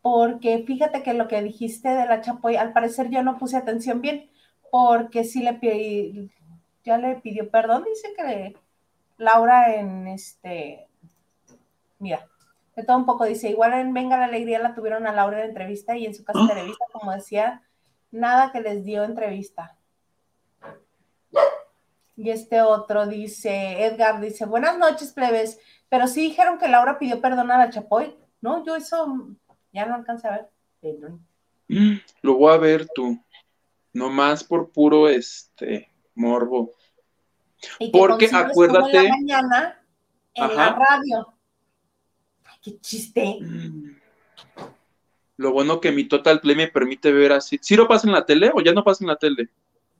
[SPEAKER 2] porque fíjate que lo que dijiste de la Chapoy, al parecer yo no puse atención bien, porque sí le pedí, ya le pidió perdón, dice que Laura en este, mira, de todo un poco dice, igual en Venga la Alegría la tuvieron a Laura en entrevista y en su casa de entrevista, como decía, nada que les dio entrevista. Y este otro dice, Edgar dice, buenas noches, plebes, pero sí dijeron que Laura pidió perdón a la Chapoy, ¿no? Yo eso ya no alcanza a ver.
[SPEAKER 1] Mm, lo voy a ver tú. Nomás por puro este morbo. Porque acuérdate.
[SPEAKER 2] La mañana en la radio. Ay, qué chiste.
[SPEAKER 1] Mm. Lo bueno que mi Total Play me permite ver así. ¿Sí lo pasa en la tele o ya no pasa en la tele?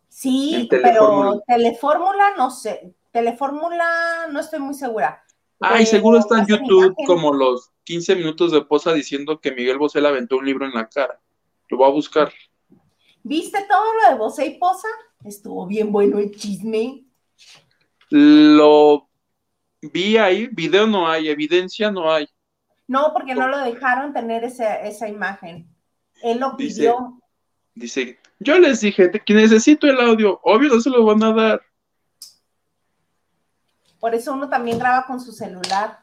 [SPEAKER 2] Sí, pero Telefórmula no sé. Telefórmula no estoy muy segura.
[SPEAKER 1] Ay, seguro está en YouTube como los 15 minutos de posa diciendo que Miguel Bosé le aventó un libro en la cara. Lo voy a buscar.
[SPEAKER 2] ¿Viste todo lo de Bosé y Posa? Estuvo bien bueno el chisme.
[SPEAKER 1] Lo vi ahí, video no hay, evidencia no hay.
[SPEAKER 2] No, porque no lo dejaron tener esa, imagen. Él lo pidió.
[SPEAKER 1] Dice, yo les dije que necesito el audio, obvio no se lo van a dar.
[SPEAKER 2] Por eso uno también graba con su celular.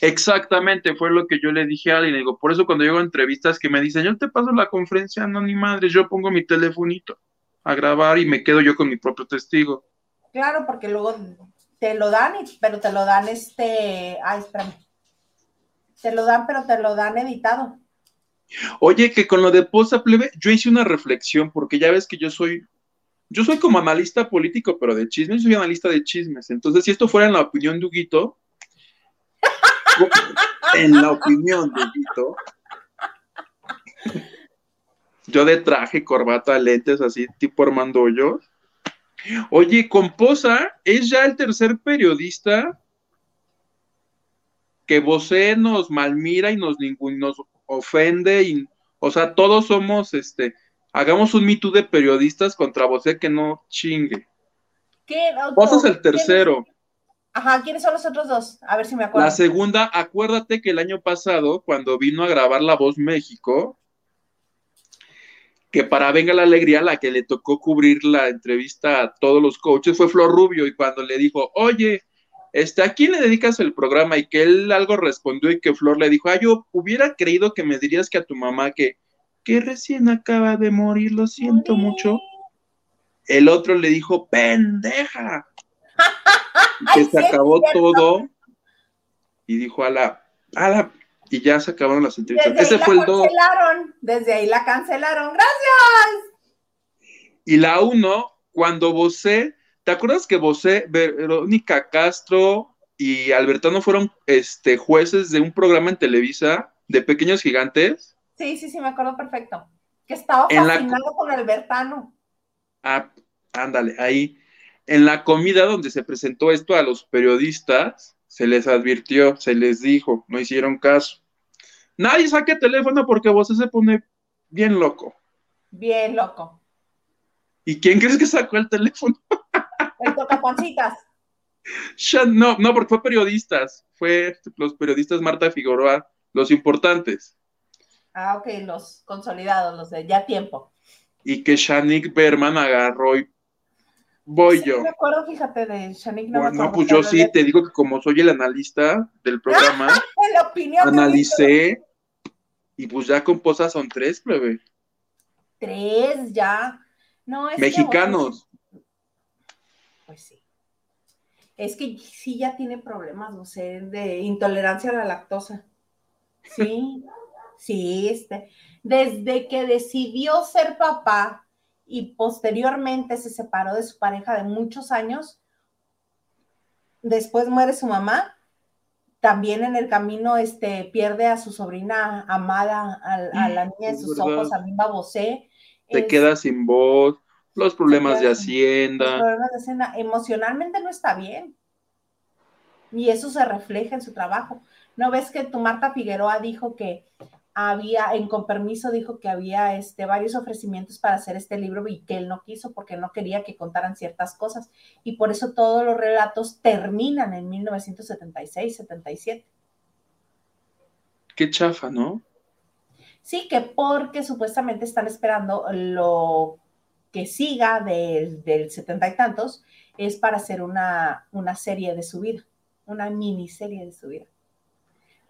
[SPEAKER 1] Exactamente, fue lo que yo le dije a alguien. Digo, por eso cuando llego a entrevistas que me dicen, yo te paso la conferencia, no, ni madre, yo pongo mi telefonito a grabar y me quedo yo con mi propio testigo.
[SPEAKER 2] Claro, porque luego te lo dan, pero te lo dan este, ay, espérame. Te lo dan, pero te lo dan editado.
[SPEAKER 1] Oye, que con lo de Posa Plebe, yo hice una reflexión, porque ya ves que yo soy yo soy como analista político, pero de chismes, soy analista de chismes. Entonces, si esto fuera en la opinión de Huguito, en la opinión de Huguito, yo de traje, corbata, lentes, así, tipo Armando Hoyos. Oye, Composa es ya el tercer periodista que vosé nos malmira y nos, nos ofende, y, o sea, todos somos, este, Hagamos un Me de periodistas contra vos, que no chingue.
[SPEAKER 2] ¿Qué?
[SPEAKER 1] Vos sos el tercero.
[SPEAKER 2] Ajá, ¿quiénes son los otros dos? A ver si me acuerdo.
[SPEAKER 1] La segunda, acuérdate que el año pasado, cuando vino a grabar La Voz México, que para Venga la Alegría, la que le tocó cubrir la entrevista a todos los coaches fue Flor Rubio, y cuando le dijo, oye, este, ¿a quién le dedicas el programa? Y que él algo respondió y que Flor le dijo, ah, yo hubiera creído que me dirías que a tu mamá que que recién acaba de morir, lo siento mucho. El otro le dijo, pendeja. Y que se acabó todo. Y dijo a la, a la, y ya se acabaron las entrevistas.
[SPEAKER 2] Desde
[SPEAKER 1] Ese
[SPEAKER 2] ahí
[SPEAKER 1] fue
[SPEAKER 2] la
[SPEAKER 1] el 2.
[SPEAKER 2] cancelaron. Desde ahí la cancelaron. Gracias.
[SPEAKER 1] Y la 1, cuando Bosé, ¿te acuerdas que Bosé, Verónica Castro y Albertano fueron este, jueces de un programa en Televisa de Pequeños Gigantes?
[SPEAKER 2] Sí, sí, sí, me acuerdo perfecto. Que estaba
[SPEAKER 1] la-
[SPEAKER 2] fascinado con Albertano.
[SPEAKER 1] Ah, ándale, ahí. En la comida donde se presentó esto a los periodistas, se les advirtió, se les dijo, no hicieron caso. Nadie saque teléfono porque Bosé se pone bien loco.
[SPEAKER 2] Bien loco.
[SPEAKER 1] ¿Y quién crees que sacó el teléfono?
[SPEAKER 2] El tocaponcitas.
[SPEAKER 1] No, no, porque fue periodistas. Fue los periodistas Marta Figueroa, los importantes.
[SPEAKER 2] Ah, ok, los consolidados, los de ya tiempo.
[SPEAKER 1] Y que Shanik Berman agarró y voy
[SPEAKER 2] Sí,
[SPEAKER 1] yo.
[SPEAKER 2] me acuerdo, fíjate, de Shanik. No,
[SPEAKER 1] Bueno, pues yo sí
[SPEAKER 2] de-
[SPEAKER 1] te digo que como soy el analista del programa,
[SPEAKER 2] la opinión de
[SPEAKER 1] analicé y pues ya con posas son tres, plebe.
[SPEAKER 2] Tres ya. No, es que,
[SPEAKER 1] Mexicanos.
[SPEAKER 2] pues sí. Es que sí ya tiene problemas, no sé, de intolerancia a la lactosa. Sí, sí, este. Desde que decidió ser papá y posteriormente se separó de su pareja de muchos años, después muere su mamá, también en el camino este, pierde a su sobrina amada, a, a la niña de sus
[SPEAKER 1] verdad.
[SPEAKER 2] ojos, a Bimba Bosé.
[SPEAKER 1] Te
[SPEAKER 2] Es-
[SPEAKER 1] queda sin voz, los problemas de
[SPEAKER 2] sin- los
[SPEAKER 1] Hacienda.
[SPEAKER 2] problemas de escena, emocionalmente no está bien. Y eso se refleja en su trabajo. ¿No ves que tu Marta Figueroa dijo que había, en con permiso, dijo que había este, varios ofrecimientos para hacer este libro y que él no quiso porque no quería que contaran ciertas cosas? Y por eso todos los relatos terminan en 1976, 77.
[SPEAKER 1] Qué chafa, ¿no?
[SPEAKER 2] Sí, que porque supuestamente están esperando lo que siga del, del setenta y tantos es para hacer una, una serie de su vida, una miniserie de su vida.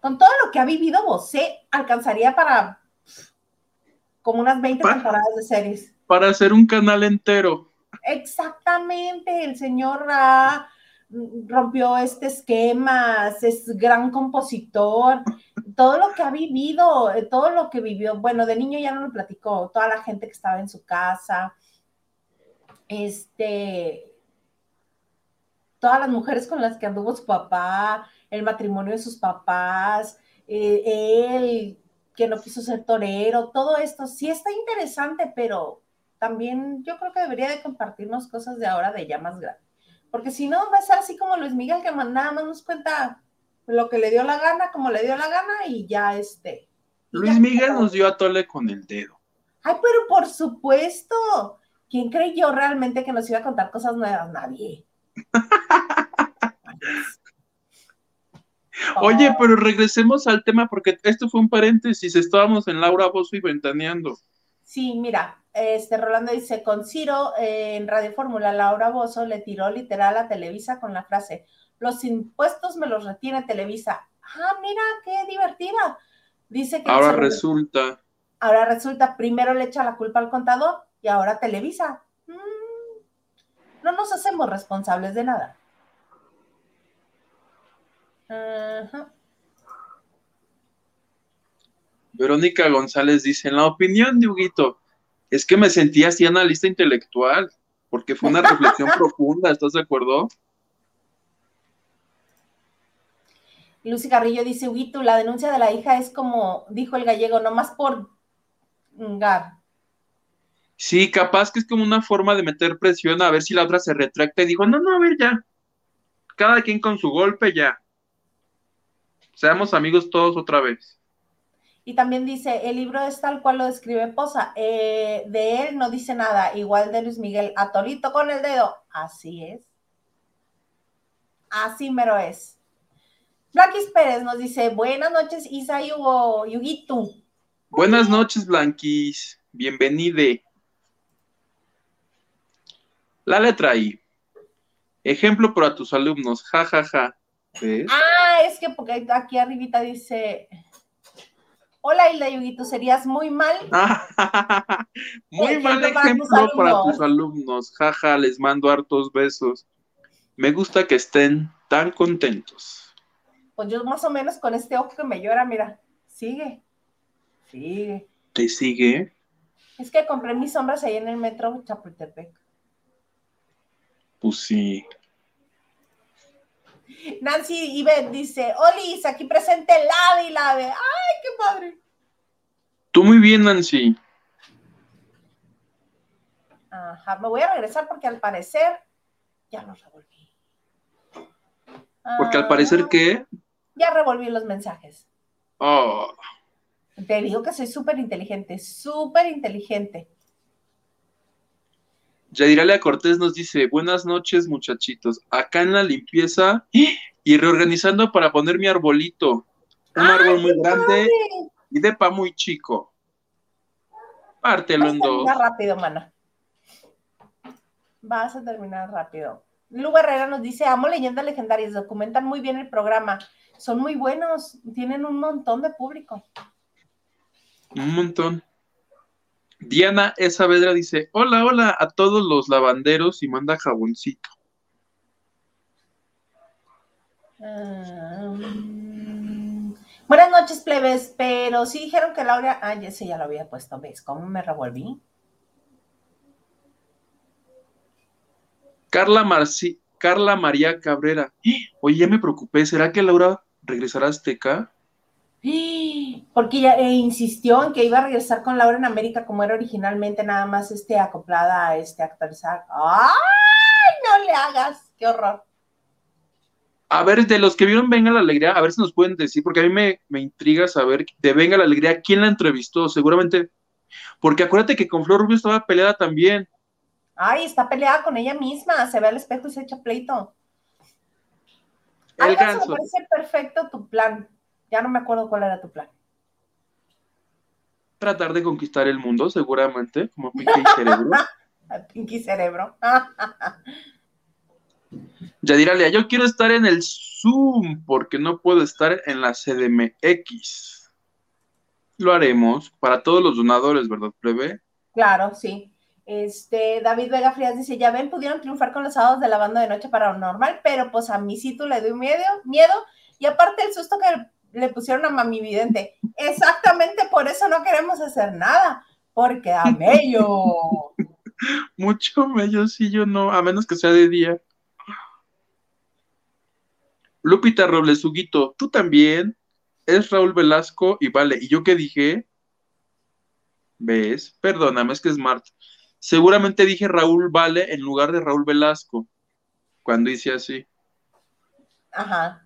[SPEAKER 2] Con todo lo que ha vivido Bosé, alcanzaría para como unas 20
[SPEAKER 1] Pa-
[SPEAKER 2] temporadas de series.
[SPEAKER 1] Para hacer un canal entero.
[SPEAKER 2] Exactamente, el señor ah, rompió este esquema, es gran compositor, todo lo que ha vivido, eh, todo lo que vivió, bueno, de niño ya no lo platicó, toda la gente que estaba en su casa, este, todas las mujeres con las que anduvo su papá, el matrimonio de sus papás, eh, él que no quiso ser torero, todo esto sí está interesante, pero también yo creo que debería de compartirnos cosas de ahora de ya más grande. Porque si no, va a ser así como Luis Miguel, que nada más nos cuenta lo que le dio la gana, como le dio la gana, y ya este.
[SPEAKER 1] Luis
[SPEAKER 2] ya.
[SPEAKER 1] Miguel nos dio a tole con el dedo.
[SPEAKER 2] Ay, pero por supuesto. ¿Quién creyó realmente que nos iba a contar cosas nuevas? Nadie.
[SPEAKER 1] Oye,
[SPEAKER 2] Oh,
[SPEAKER 1] pero regresemos al tema porque esto fue un paréntesis. Estábamos en Laura Bozo y ventaneando.
[SPEAKER 2] Sí, mira, este Rolando dice, con Ciro eh, en Radio Fórmula, Laura Bozo le tiró literal a Televisa con la frase, los impuestos me los retiene Televisa. Ah, mira, qué divertida. Dice que
[SPEAKER 1] Ahora resulta.
[SPEAKER 2] ahora resulta, primero le echa la culpa al contador y ahora Televisa. Mm, no nos hacemos responsables de nada. Ajá.
[SPEAKER 1] Verónica González dice, en la opinión de Huguito, es que me sentí así analista intelectual, porque fue una reflexión profunda, ¿estás de acuerdo?
[SPEAKER 2] Lucy Carrillo dice, Huguito, la denuncia de la hija es como dijo el gallego, nomás por gar.
[SPEAKER 1] Sí, capaz que es como una forma de meter presión a ver si la otra se retracta y digo, no, no, a ver ya. Cada quien con su golpe ya. Seamos amigos todos otra vez.
[SPEAKER 2] Y también dice, el libro es tal cual lo describe Poza. Eh, de él no dice nada, igual de Luis Miguel, atolito con el dedo. Así es. Así mero es. Blaquis Pérez nos dice, buenas noches, Isa y Hugo, Yuguito.
[SPEAKER 1] Buenas noches, Blanquis. Bienvenide. La letra I. Ejemplo para tus alumnos. Ja, ja, ja. ¿Ves?
[SPEAKER 2] Es que porque aquí arribita dice, Hola Hilda Yuguito, serías muy mal.
[SPEAKER 1] muy
[SPEAKER 2] Ejemplo
[SPEAKER 1] mal
[SPEAKER 2] para tus
[SPEAKER 1] ejemplo para tus alumnos. Jaja, les mando hartos besos. Me gusta que estén tan contentos.
[SPEAKER 2] Pues yo más o menos con este ojo que me llora, mira, sigue, sigue.
[SPEAKER 1] ¿Te sigue?
[SPEAKER 2] Es que compré mis sombras ahí en el metro Chapultepec.
[SPEAKER 1] Pues sí.
[SPEAKER 2] Nancy Ibet dice, Olis, aquí presente Lave y Lave. ¡Ay, qué padre!
[SPEAKER 1] Tú muy bien, Nancy.
[SPEAKER 2] Ajá, me voy a regresar porque al parecer ya los revolví.
[SPEAKER 1] Porque al parecer que...
[SPEAKER 2] Ya revolví los mensajes.
[SPEAKER 1] Oh,
[SPEAKER 2] Te digo que soy súper inteligente, súper inteligente.
[SPEAKER 1] Yadiralia Cortés nos dice, buenas noches muchachitos, acá en la limpieza y reorganizando para poner mi arbolito. Un árbol muy grande y de pa muy chico. Pártelo
[SPEAKER 2] Vas a
[SPEAKER 1] en dos.
[SPEAKER 2] terminar rápido, mana. Vas a terminar rápido. Lu Herrera nos dice, amo leyendas legendarias, documentan muy bien el programa. Son muy buenos, tienen un montón de público.
[SPEAKER 1] Un montón. Diana E. Saavedra dice, hola, hola a todos los lavanderos y manda jaboncito.
[SPEAKER 2] Mm, Buenas noches, plebes, pero sí dijeron que Laura, ah, ya ese ya lo había puesto, ¿ves cómo me revolví?
[SPEAKER 1] Carla, Marci- Carla María Cabrera. Oye, ya me preocupé, ¿será que Laura regresará a Azteca?
[SPEAKER 2] Porque ella eh, insistió en que iba a regresar con Laura en América como era originalmente, nada más este, acoplada a este actualizar. ¡Ay! No le hagas, qué horror.
[SPEAKER 1] A ver, de los que vieron Venga la Alegría, a ver si nos pueden decir, porque a mí me, me intriga saber de Venga la Alegría quién la entrevistó, seguramente, porque acuérdate que con Flor Rubio estaba peleada también.
[SPEAKER 2] Ay, está peleada con ella misma, se ve al espejo y se echa pleito.
[SPEAKER 1] El
[SPEAKER 2] Algo se me parece perfecto tu plan. Ya no me acuerdo cuál era tu plan.
[SPEAKER 1] Tratar de conquistar el mundo, seguramente, como Pinky Cerebro.
[SPEAKER 2] Pinky Cerebro.
[SPEAKER 1] Yadiralia, yo quiero estar en el Zoom porque no puedo estar en la CDMX. Lo haremos para todos los donadores, ¿verdad, plebe?
[SPEAKER 2] Claro, sí. Este, David Vega Frías dice, ya ven, pudieron triunfar con los sábados de la banda de noche paranormal, pero pues a mi sitio le dio miedo, miedo, y aparte el susto que le pusieron a Mami Vidente. Exactamente por eso no queremos hacer nada, porque a Mello.
[SPEAKER 1] Mucho mello, sí, yo no, a menos que sea de día. Lupita Robles, Huguito, tú también. Es Raúl Velasco y vale. ¿Y yo qué dije? ¿Ves? Perdóname, es que es Marta. Seguramente dije Raúl Vale en lugar de Raúl Velasco. Cuando hice así.
[SPEAKER 2] Ajá.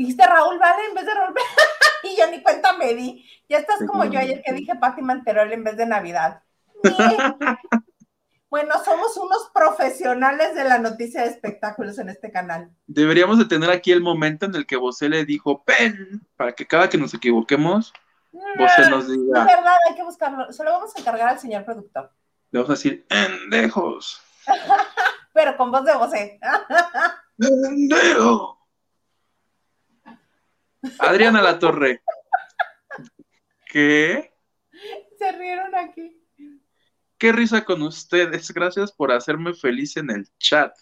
[SPEAKER 2] Dijiste Raúl Vale en vez de Raúl y yo ni cuenta me di. Ya estás como yo ayer que dije Pati Manterol en vez de Navidad. Bueno, somos unos profesionales de la noticia de espectáculos en este canal.
[SPEAKER 1] Deberíamos de tener aquí el momento en el que Bosé le dijo, pen, para que cada que nos equivoquemos, Bosé nos
[SPEAKER 2] Es
[SPEAKER 1] diga,
[SPEAKER 2] verdad, hay que buscarlo. Se lo vamos a encargar al señor productor.
[SPEAKER 1] le vamos a decir, endejos,
[SPEAKER 2] Pero con voz de Bosé.
[SPEAKER 1] endejo. Adriana La Torre. ¿Qué?
[SPEAKER 2] Se rieron aquí.
[SPEAKER 1] Qué risa con ustedes. Gracias por hacerme feliz en el chat.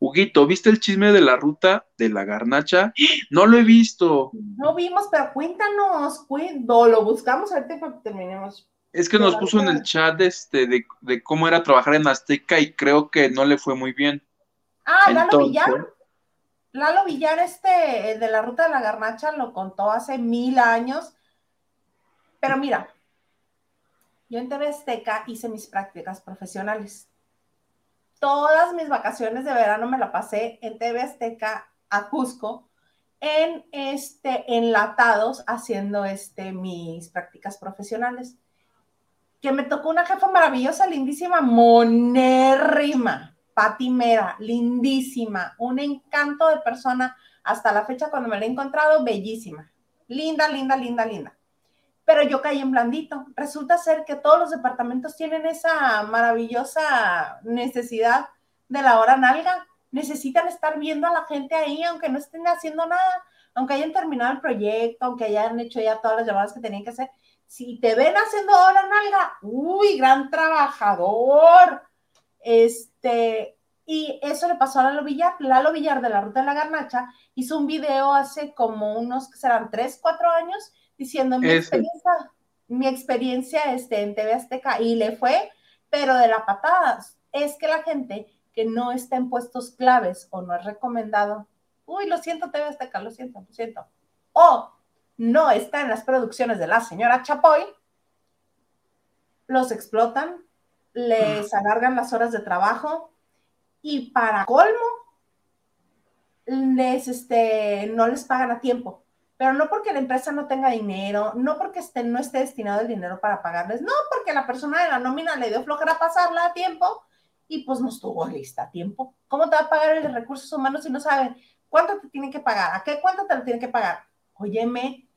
[SPEAKER 1] Huguito, ¿viste el chisme de la ruta de la garnacha? No lo he visto.
[SPEAKER 2] No vimos, pero cuéntanos. Cuéntanos. Lo buscamos ahorita para que terminemos.
[SPEAKER 1] Es que nos puso en el chat este, de, de cómo era trabajar en Azteca y creo que no le fue muy bien.
[SPEAKER 2] Ah, Lalo
[SPEAKER 1] Entonces,
[SPEAKER 2] Villar. Lalo Villar, este, el de la ruta de la garnacha, lo contó hace mil años. Pero mira, yo en TV Azteca hice mis prácticas profesionales. Todas mis vacaciones de verano me la pasé en TV Azteca a Cusco, en este, enlatados, haciendo este, mis prácticas profesionales. Que me tocó una jefa maravillosa, lindísima, monérrima. Pati Mera, lindísima, un encanto de persona hasta la fecha cuando me la he encontrado, bellísima, linda, linda, linda, linda. Pero yo caí en blandito. Resulta ser que todos los departamentos tienen esa maravillosa necesidad de la hora nalga. Necesitan estar viendo a la gente ahí, aunque no estén haciendo nada, aunque hayan terminado el proyecto, aunque hayan hecho ya todas las llamadas que tenían que hacer. Si te ven haciendo hora nalga, uy, gran trabajador. Este, y eso le pasó a Lalo Villar. Lalo Villar de la Ruta de la Garnacha hizo un video hace como unos, que serán tres, cuatro años, diciendo mi experiencia, mi experiencia este, en TV Azteca y le fue, pero de la patada. Es que la gente que no está en puestos claves o no es recomendado, uy, lo siento TV Azteca, lo siento, lo siento, o no está en las producciones de la señora Chapoy, los explotan, les alargan las horas de trabajo y para colmo, les, este, no les pagan a tiempo. Pero no porque la empresa no tenga dinero, no porque esté, no esté destinado el dinero para pagarles, no porque la persona de la nómina le dio flojera pasarla a tiempo y pues no estuvo lista a tiempo. ¿Cómo te va a pagar el de recursos humanos si no sabe cuánto te tiene que pagar? ¿A qué cuánto te lo tiene que pagar? Óyeme.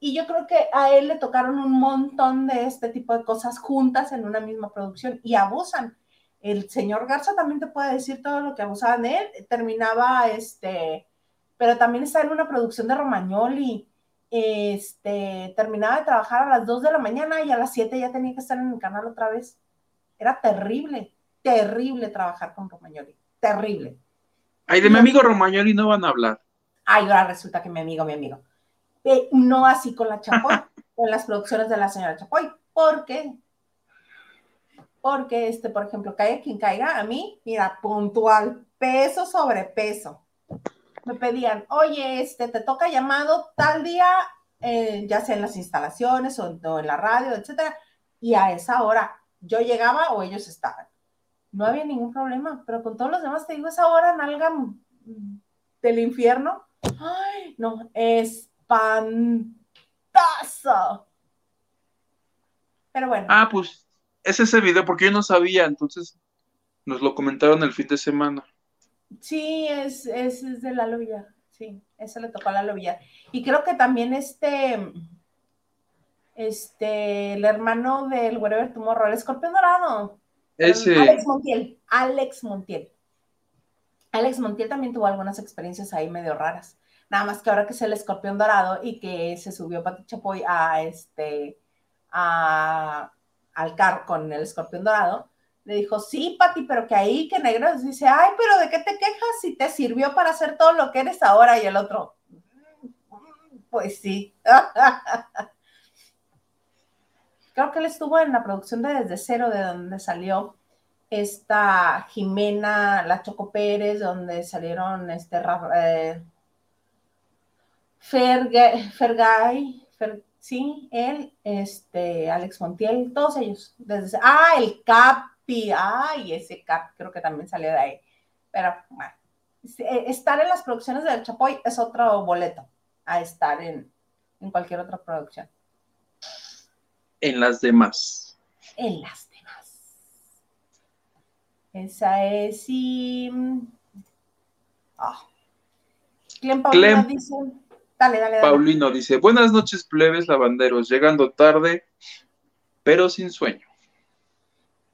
[SPEAKER 2] Y yo creo que a él le tocaron un montón de este tipo de cosas juntas en una misma producción y abusan. El señor Garza también te puede decir todo lo que abusaban de él. Terminaba, este, pero también está en una producción de Romagnoli. Este, terminaba de trabajar a las 2 de la mañana y a las 7 ya tenía que estar en el canal otra vez. Era terrible, terrible trabajar con Romagnoli. Terrible.
[SPEAKER 1] Ay, de mi amigo Romagnoli no van a hablar.
[SPEAKER 2] Ay, ahora resulta que mi amigo, mi amigo. Eh, no así con la Chapoy, con las producciones de la señora Chapoy. ¿Por qué? Porque, este, por ejemplo, caiga quien caiga, a mí, mira, puntual, peso sobre peso. Me pedían, oye, este, te toca llamado tal día, eh, ya sea en las instalaciones o, en la radio, etcétera, y a esa hora yo llegaba o ellos estaban. No había ningún problema, pero con todos los demás, te digo, esa hora nalga del infierno, ay, no, espantoso. Pero bueno.
[SPEAKER 1] Ah, pues es ese video porque yo no sabía, entonces nos lo comentaron el fin de semana.
[SPEAKER 2] Sí, es, es, de Lalo Villar, sí, eso le tocó a Lalo Villar. Y creo que también este, este, el hermano del Wherever Tomorrow, el escorpión dorado.
[SPEAKER 1] Ese.
[SPEAKER 2] Alex Montiel, Alex Montiel. Alex Montiel también tuvo algunas experiencias ahí medio raras. Nada más que ahora que es el escorpión dorado y que se subió Pati Chapoy a este, a, al carro con el escorpión dorado, le dijo, sí, Pati, pero que ahí, que negro, dice, ay, pero ¿de qué te quejas si te sirvió para hacer todo lo que eres ahora? Y el otro, pues sí. Creo que él estuvo en la producción de Desde Cero, de donde salió esta Jimena, la Choco Pérez, donde salieron este eh, Fergay, Fergay, sí, él, este, Alex Montiel, todos ellos. Desde, ah, el Capi, ay, ese Capi creo que también salió de ahí. Pero bueno, eh, estar en las producciones del Chapoy es otro boleto a estar en, en cualquier otra producción.
[SPEAKER 1] En las demás.
[SPEAKER 2] En las demás. Esa es sí. Oh. Clem dice
[SPEAKER 1] Paulino dice, buenas noches plebes lavanderos, llegando tarde, pero sin sueño.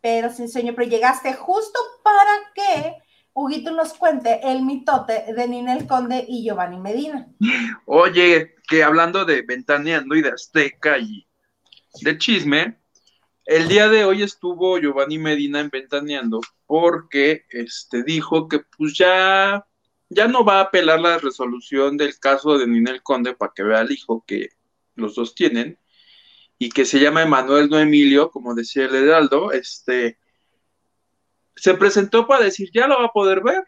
[SPEAKER 2] Pero sin sueño, pero llegaste justo para que Huguito nos cuente el mitote de Ninel Conde y Giovanni Medina.
[SPEAKER 1] Oye, que hablando de Ventaneando y de Azteca y de chisme, el día de hoy estuvo Giovanni Medina en Ventaneando porque este, dijo que pues ya ya no va a apelar la resolución del caso de Ninel Conde para que vea al hijo que los dos tienen y que se llama Emanuel no Emilio, como decía el Heraldo, este se presentó para decir ya lo va a poder ver,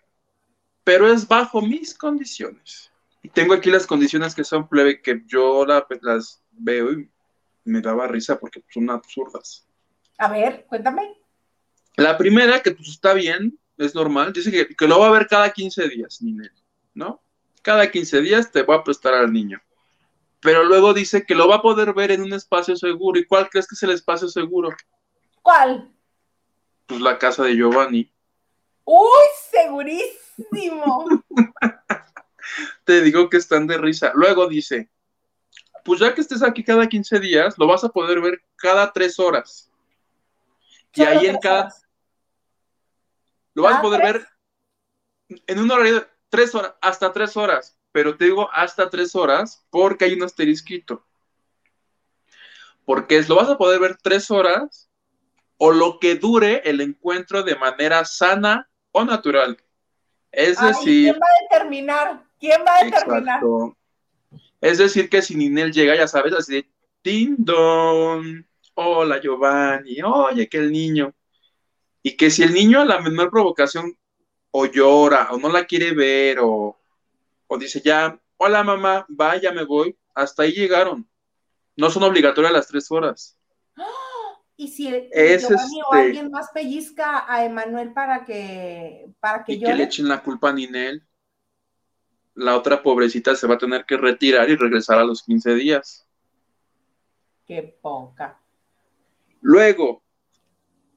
[SPEAKER 1] pero es bajo mis condiciones. Y tengo aquí las condiciones que son plebe que yo las veo y me daba risa porque son absurdas.
[SPEAKER 2] A ver, cuéntame.
[SPEAKER 1] La primera, que pues está bien, es normal. Dice que, lo va a ver cada 15 días, Ninel, ¿no? Cada 15 días te va a prestar al niño. Pero luego dice que lo va a poder ver en un espacio seguro. ¿Y cuál crees que es el espacio seguro?
[SPEAKER 2] ¿Cuál?
[SPEAKER 1] Pues la casa de Giovanni.
[SPEAKER 2] ¡Uy, segurísimo!
[SPEAKER 1] te digo que están de risa. Luego dice, pues ya que estés aquí cada 15 días, lo vas a poder ver cada 3 horas. Y ahí en cada, lo vas a poder ver en un horario de tres horas, hasta tres horas. Pero te digo hasta tres horas porque hay un asterisquito. Porque lo vas a poder ver tres horas o lo que dure el encuentro de manera sana o natural. Es
[SPEAKER 2] Ay,
[SPEAKER 1] decir,
[SPEAKER 2] ¿quién va a determinar? ¿Quién va a determinar?
[SPEAKER 1] exacto. Es decir, que si Ninel llega, ya sabes, así de Ding dong, hola Giovanni, oye que el niño. Y que si el niño a la menor provocación o llora o no la quiere ver o, o dice ya, hola mamá, vaya, me voy, hasta ahí llegaron. No son obligatorias las tres horas.
[SPEAKER 2] Y si el,
[SPEAKER 1] Es
[SPEAKER 2] Giovanni o
[SPEAKER 1] este-
[SPEAKER 2] alguien más pellizca a Emanuel para que para que
[SPEAKER 1] Y que le echen la culpa a Ninel. La otra pobrecita se va a tener que retirar y regresar a los 15 días.
[SPEAKER 2] qué poca.
[SPEAKER 1] Luego,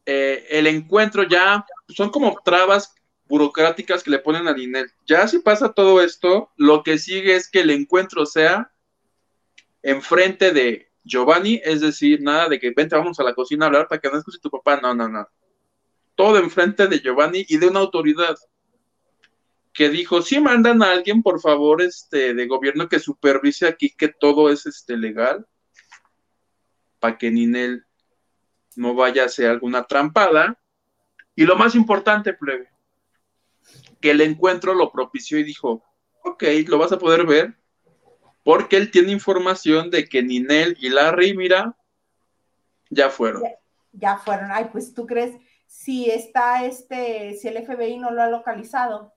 [SPEAKER 1] eh, el encuentro ya son como trabas burocráticas que le ponen a Ninel. Ya si pasa todo esto, lo que sigue es que el encuentro sea enfrente de Giovanni, es decir, nada de que vente, vamos a la cocina a hablar para que no escuche tu papá, no, no, no. Todo enfrente de Giovanni y de una autoridad que dijo, si mandan a alguien, por favor, este, de gobierno que supervise aquí que todo es este, legal, para que Ninel no vaya a hacer alguna trampada. Y lo más importante, plebe, que el encuentro lo propició y dijo, ok, lo vas a poder ver, porque él tiene información de que Ninel y Larry, mira, ya fueron.
[SPEAKER 2] Ya fueron. Ay, pues tú crees si está este si el FBI no lo ha localizado,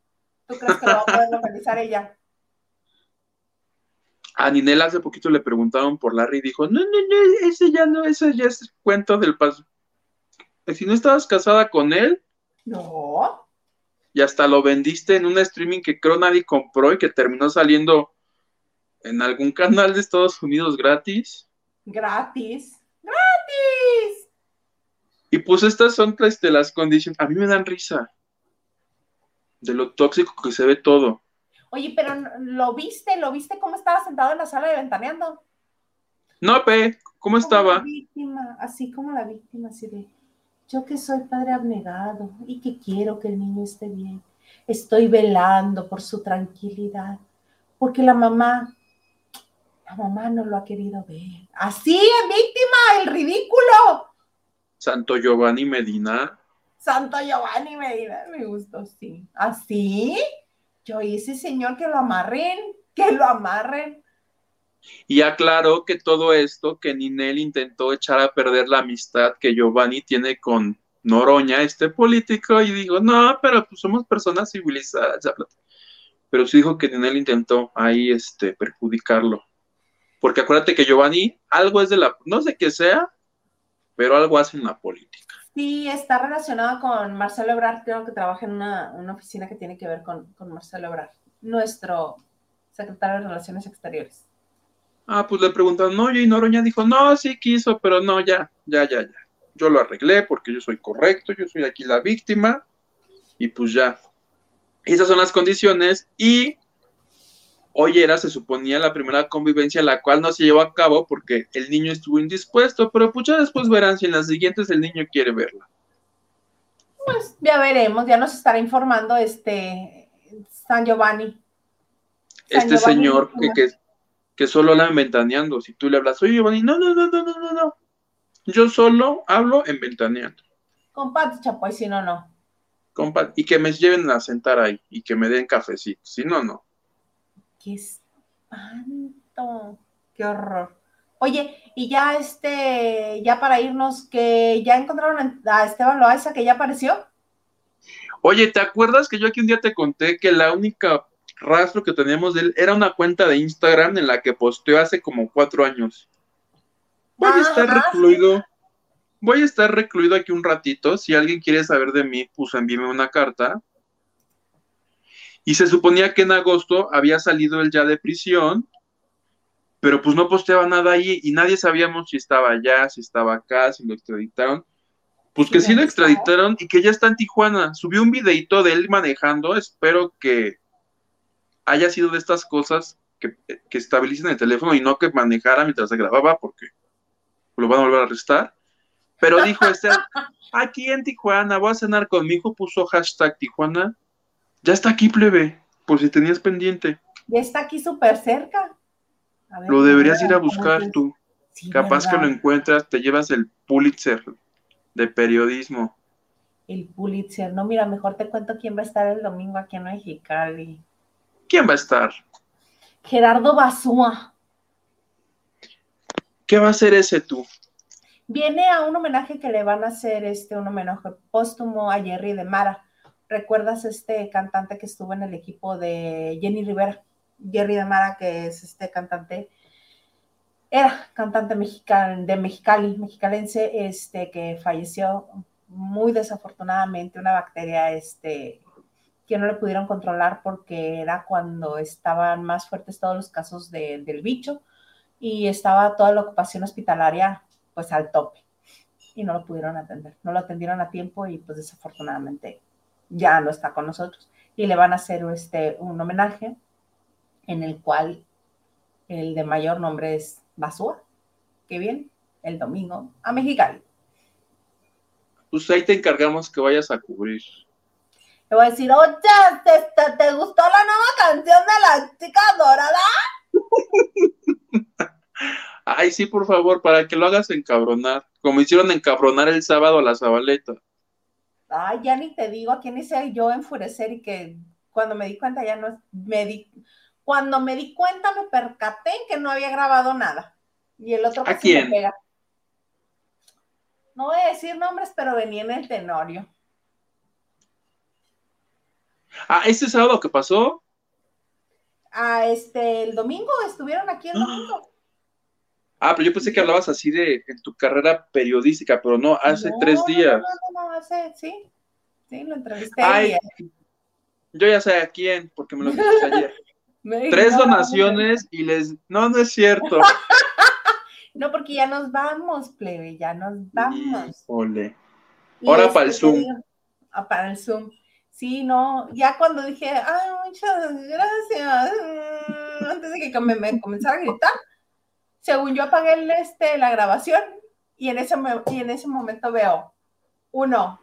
[SPEAKER 2] ¿tú crees que lo va a poder localizar ella?
[SPEAKER 1] A Ninel hace poquito le preguntaron por Larry y dijo, no, no, no, ese ya no, ese ya es cuento del paso. Si no estabas casada con él
[SPEAKER 2] No.
[SPEAKER 1] y hasta lo vendiste en un streaming que creo nadie compró y que terminó saliendo en algún canal de Estados Unidos gratis.
[SPEAKER 2] Gratis. Gratis.
[SPEAKER 1] Y pues estas son este, las condiciones. A mí me dan risa de lo tóxico que se ve todo.
[SPEAKER 2] Oye, pero lo viste, lo viste cómo estaba sentado en la sala de ventaneando.
[SPEAKER 1] No, Pe, ¿cómo
[SPEAKER 2] Como
[SPEAKER 1] estaba?
[SPEAKER 2] víctima, así como la víctima, así de yo que soy padre abnegado y que quiero que el niño esté bien. Estoy velando por su tranquilidad, porque la mamá, la mamá no lo ha querido ver. Así es víctima, el ridículo.
[SPEAKER 1] Santo Giovanni Medina.
[SPEAKER 2] Santo Giovanni Medina, me gustó, sí. ¿Así? Yo ese señor que lo amarren, que lo amarren.
[SPEAKER 1] Y aclaró que todo esto, que Ninel intentó echar a perder la amistad que Giovanni tiene con Noroña, este político, y dijo, no, pero pues somos personas civilizadas. ya, bla". Pero sí dijo que Ninel intentó ahí este, perjudicarlo. Porque acuérdate que Giovanni, algo es de la, no sé qué sea, pero algo hace en la política.
[SPEAKER 2] Sí, está relacionado con Marcelo Ebrard, creo que trabaja en una, una oficina que tiene que ver con, con Marcelo Ebrard, nuestro secretario de Relaciones Exteriores.
[SPEAKER 1] Ah, pues le preguntaron, no, y Noroña dijo, no, sí quiso, pero no, ya, ya, ya, ya. Yo lo arreglé porque yo soy correcto, yo soy aquí la víctima, y pues ya. Esas son las condiciones, y hoy era, se suponía, la primera convivencia, la cual no se llevó a cabo porque el niño estuvo indispuesto, pero pues ya después verán si en las siguientes el niño quiere verla.
[SPEAKER 2] Pues ya veremos, ya nos estará informando este San Giovanni. San
[SPEAKER 1] Este
[SPEAKER 2] Giovanni
[SPEAKER 1] señor que, que, que solo la ventaneando, si tú le hablas, oye, Giovanni, no, no, no, no, no, no, no. Yo solo hablo en ventaneando.
[SPEAKER 2] Con Pati Chapoy, si no, no.
[SPEAKER 1] compa, y que me lleven a sentar ahí y que me den cafecito. Si no, no.
[SPEAKER 2] Qué espanto, qué horror. Oye, y ya este, ya para irnos, que ya encontraron a Esteban Loaiza, que ya apareció.
[SPEAKER 1] Oye, ¿te acuerdas que yo aquí un día te conté que la única rastro que teníamos de él era una cuenta de Instagram en la que posteó hace como cuatro años? Voy a estar
[SPEAKER 2] Ajá,
[SPEAKER 1] recluido. Voy a estar recluido aquí un ratito. Si alguien quiere saber de mí, pues envíeme una carta. Y se suponía que en agosto había salido él ya de prisión, pero pues no posteaba nada ahí y nadie sabíamos si estaba allá, si estaba acá, si lo extraditaron. Pues que
[SPEAKER 2] Sí,
[SPEAKER 1] lo extraditaron y que ya está en Tijuana. Subió un videito de él manejando. Espero que haya sido de estas cosas que, que estabilicen el teléfono y no que manejara mientras se grababa porque lo van a volver a arrestar. Pero dijo este, aquí en Tijuana, voy a cenar con mi hijo, puso hashtag Tijuana. Ya está aquí, plebe, por si tenías pendiente.
[SPEAKER 2] Ya está aquí súper cerca. A ver,
[SPEAKER 1] Lo deberías ir a
[SPEAKER 2] ¿cómo
[SPEAKER 1] buscar tú.
[SPEAKER 2] Sí,
[SPEAKER 1] Capaz que lo encuentras, te llevas el Pulitzer de periodismo.
[SPEAKER 2] El Pulitzer. No, mira, mejor te cuento quién va a estar el domingo aquí en Mexicali.
[SPEAKER 1] ¿Quién va a estar?
[SPEAKER 2] Gerardo Basúa.
[SPEAKER 1] ¿Qué va a hacer ese tú?
[SPEAKER 2] Viene a un homenaje que le van a hacer, este, un homenaje póstumo a Jerry de Mara. ¿Recuerdas este cantante que estuvo en el equipo de Jenny Rivera? Jerry de Mara, que es este cantante, era cantante mexicano, de Mexicali, mexicalense, este, que falleció muy desafortunadamente, una bacteria, este, que no le pudieron controlar porque era cuando estaban más fuertes todos los casos de- del bicho y estaba toda la ocupación hospitalaria pues al tope y no lo pudieron atender, no lo atendieron a tiempo y pues desafortunadamente ya no está con nosotros y le van a hacer este un homenaje en el cual el de mayor nombre es Basúa, que viene el domingo a Mexicali.
[SPEAKER 1] Pues ahí te encargamos que vayas a cubrir.
[SPEAKER 2] Le voy a decir, oye, ¿te, te, te gustó la nueva canción de la chica dorada?
[SPEAKER 1] Ay, sí, por favor, para que lo hagas encabronar. Como hicieron encabronar el sábado a la Zabaleta.
[SPEAKER 2] Ay, ya ni te digo a quién hice yo enfurecer y que cuando me di cuenta ya no me di, cuando me di cuenta me percaté que no había grabado nada. Y el otro
[SPEAKER 1] ¿A
[SPEAKER 2] casi me
[SPEAKER 1] quién?
[SPEAKER 2] pega. No voy a decir nombres, pero venía en el tenorio.
[SPEAKER 1] Ah, este sábado que pasó.
[SPEAKER 2] Ah, este, el domingo estuvieron aquí el domingo.
[SPEAKER 1] Ah, pero yo pensé que hablabas así de en tu carrera periodística, pero no, hace
[SPEAKER 2] No,
[SPEAKER 1] tres días.
[SPEAKER 2] No, no, no, hace, sí. Sí, lo entrevisté.
[SPEAKER 1] Ay, yo ya sé a quién, porque me lo dijiste ayer.
[SPEAKER 2] me
[SPEAKER 1] Tres donaciones y les. No, no es cierto.
[SPEAKER 2] No, porque ya nos vamos, plebe, ya nos vamos. Y
[SPEAKER 1] Ahora para el Zoom.
[SPEAKER 2] ah, para el Zoom. Sí, no, ya cuando dije, ay, muchas gracias, mm, antes de que me, me comenzara a gritar, según yo apagué el, este, la grabación y en, ese, y en ese momento veo uno,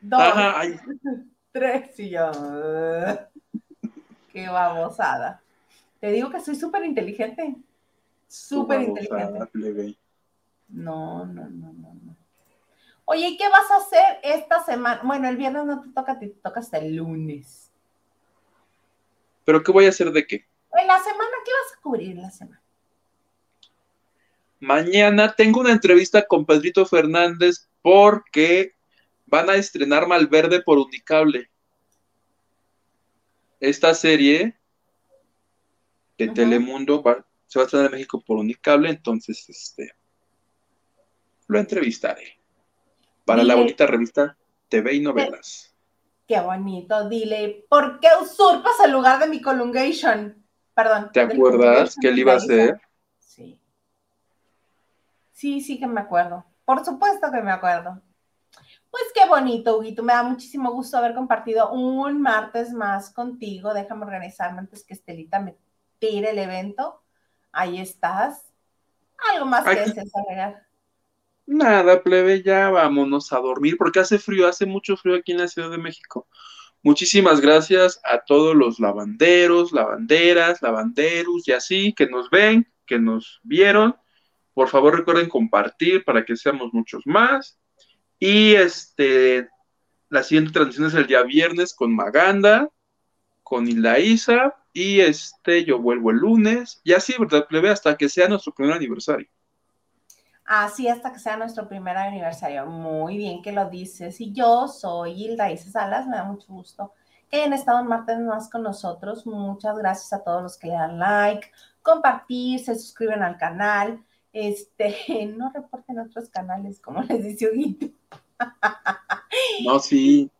[SPEAKER 2] dos,
[SPEAKER 1] Ajá,
[SPEAKER 2] tres y yo, qué babosada. Te digo que soy súper inteligente, súper inteligente. No, no, no, no, no. Oye, ¿y qué vas a hacer esta semana? Bueno, el viernes no te toca, te toca hasta el lunes.
[SPEAKER 1] ¿Pero qué voy a hacer de qué?
[SPEAKER 2] En la semana, ¿qué vas a cubrir en la semana?
[SPEAKER 1] Mañana tengo una entrevista con Pedrito Fernández porque van a estrenar Malverde por Unicable. Esta serie de. Telemundo va- se va a estrenar en México por Unicable, entonces este lo entrevistaré para la bonita revista TV y novelas.
[SPEAKER 2] Qué bonito, dile, ¿por qué usurpas el lugar de mi colungation? Perdón.
[SPEAKER 1] ¿Te acuerdas que él iba a
[SPEAKER 2] Isa.
[SPEAKER 1] ser?
[SPEAKER 2] Sí. Sí, sí que me acuerdo. Por supuesto que me acuerdo. Pues qué bonito, Huguito. Me da muchísimo gusto haber compartido un martes más contigo. Déjame organizarme antes que Estelita me tire el evento. Ahí estás. Algo más que desees agregar.
[SPEAKER 1] Nada, plebe, ya vámonos a dormir porque hace frío, hace mucho frío aquí en la Ciudad de México. Muchísimas gracias a todos los lavanderos, lavanderas, lavanderos y así que nos ven, que nos vieron. Por favor, recuerden compartir para que seamos muchos más. Y este, la siguiente transmisión es el día viernes con Maganda, con Hilda Isa, y este, yo vuelvo el lunes. Y así, ¿verdad, plebe? Hasta que sea nuestro primer aniversario.
[SPEAKER 2] Así hasta que sea nuestro primer aniversario. Muy bien que lo dices. Y yo soy Hilda Isa Salas. Me da mucho gusto que hayan estado martes más con nosotros. Muchas gracias a todos los que le dan like, compartir, se suscriben al canal. Este, no reporten otros canales, como les dice Huguito.
[SPEAKER 1] No, sí.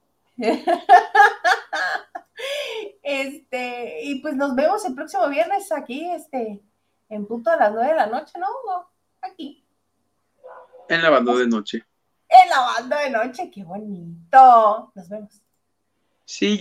[SPEAKER 2] Este, y pues nos vemos el próximo viernes aquí, este, en punto a las nueve de la noche, ¿no, Hugo? Aquí,
[SPEAKER 1] En la banda de noche.
[SPEAKER 2] en la banda de noche, qué bonito. Nos vemos.
[SPEAKER 1] Sí,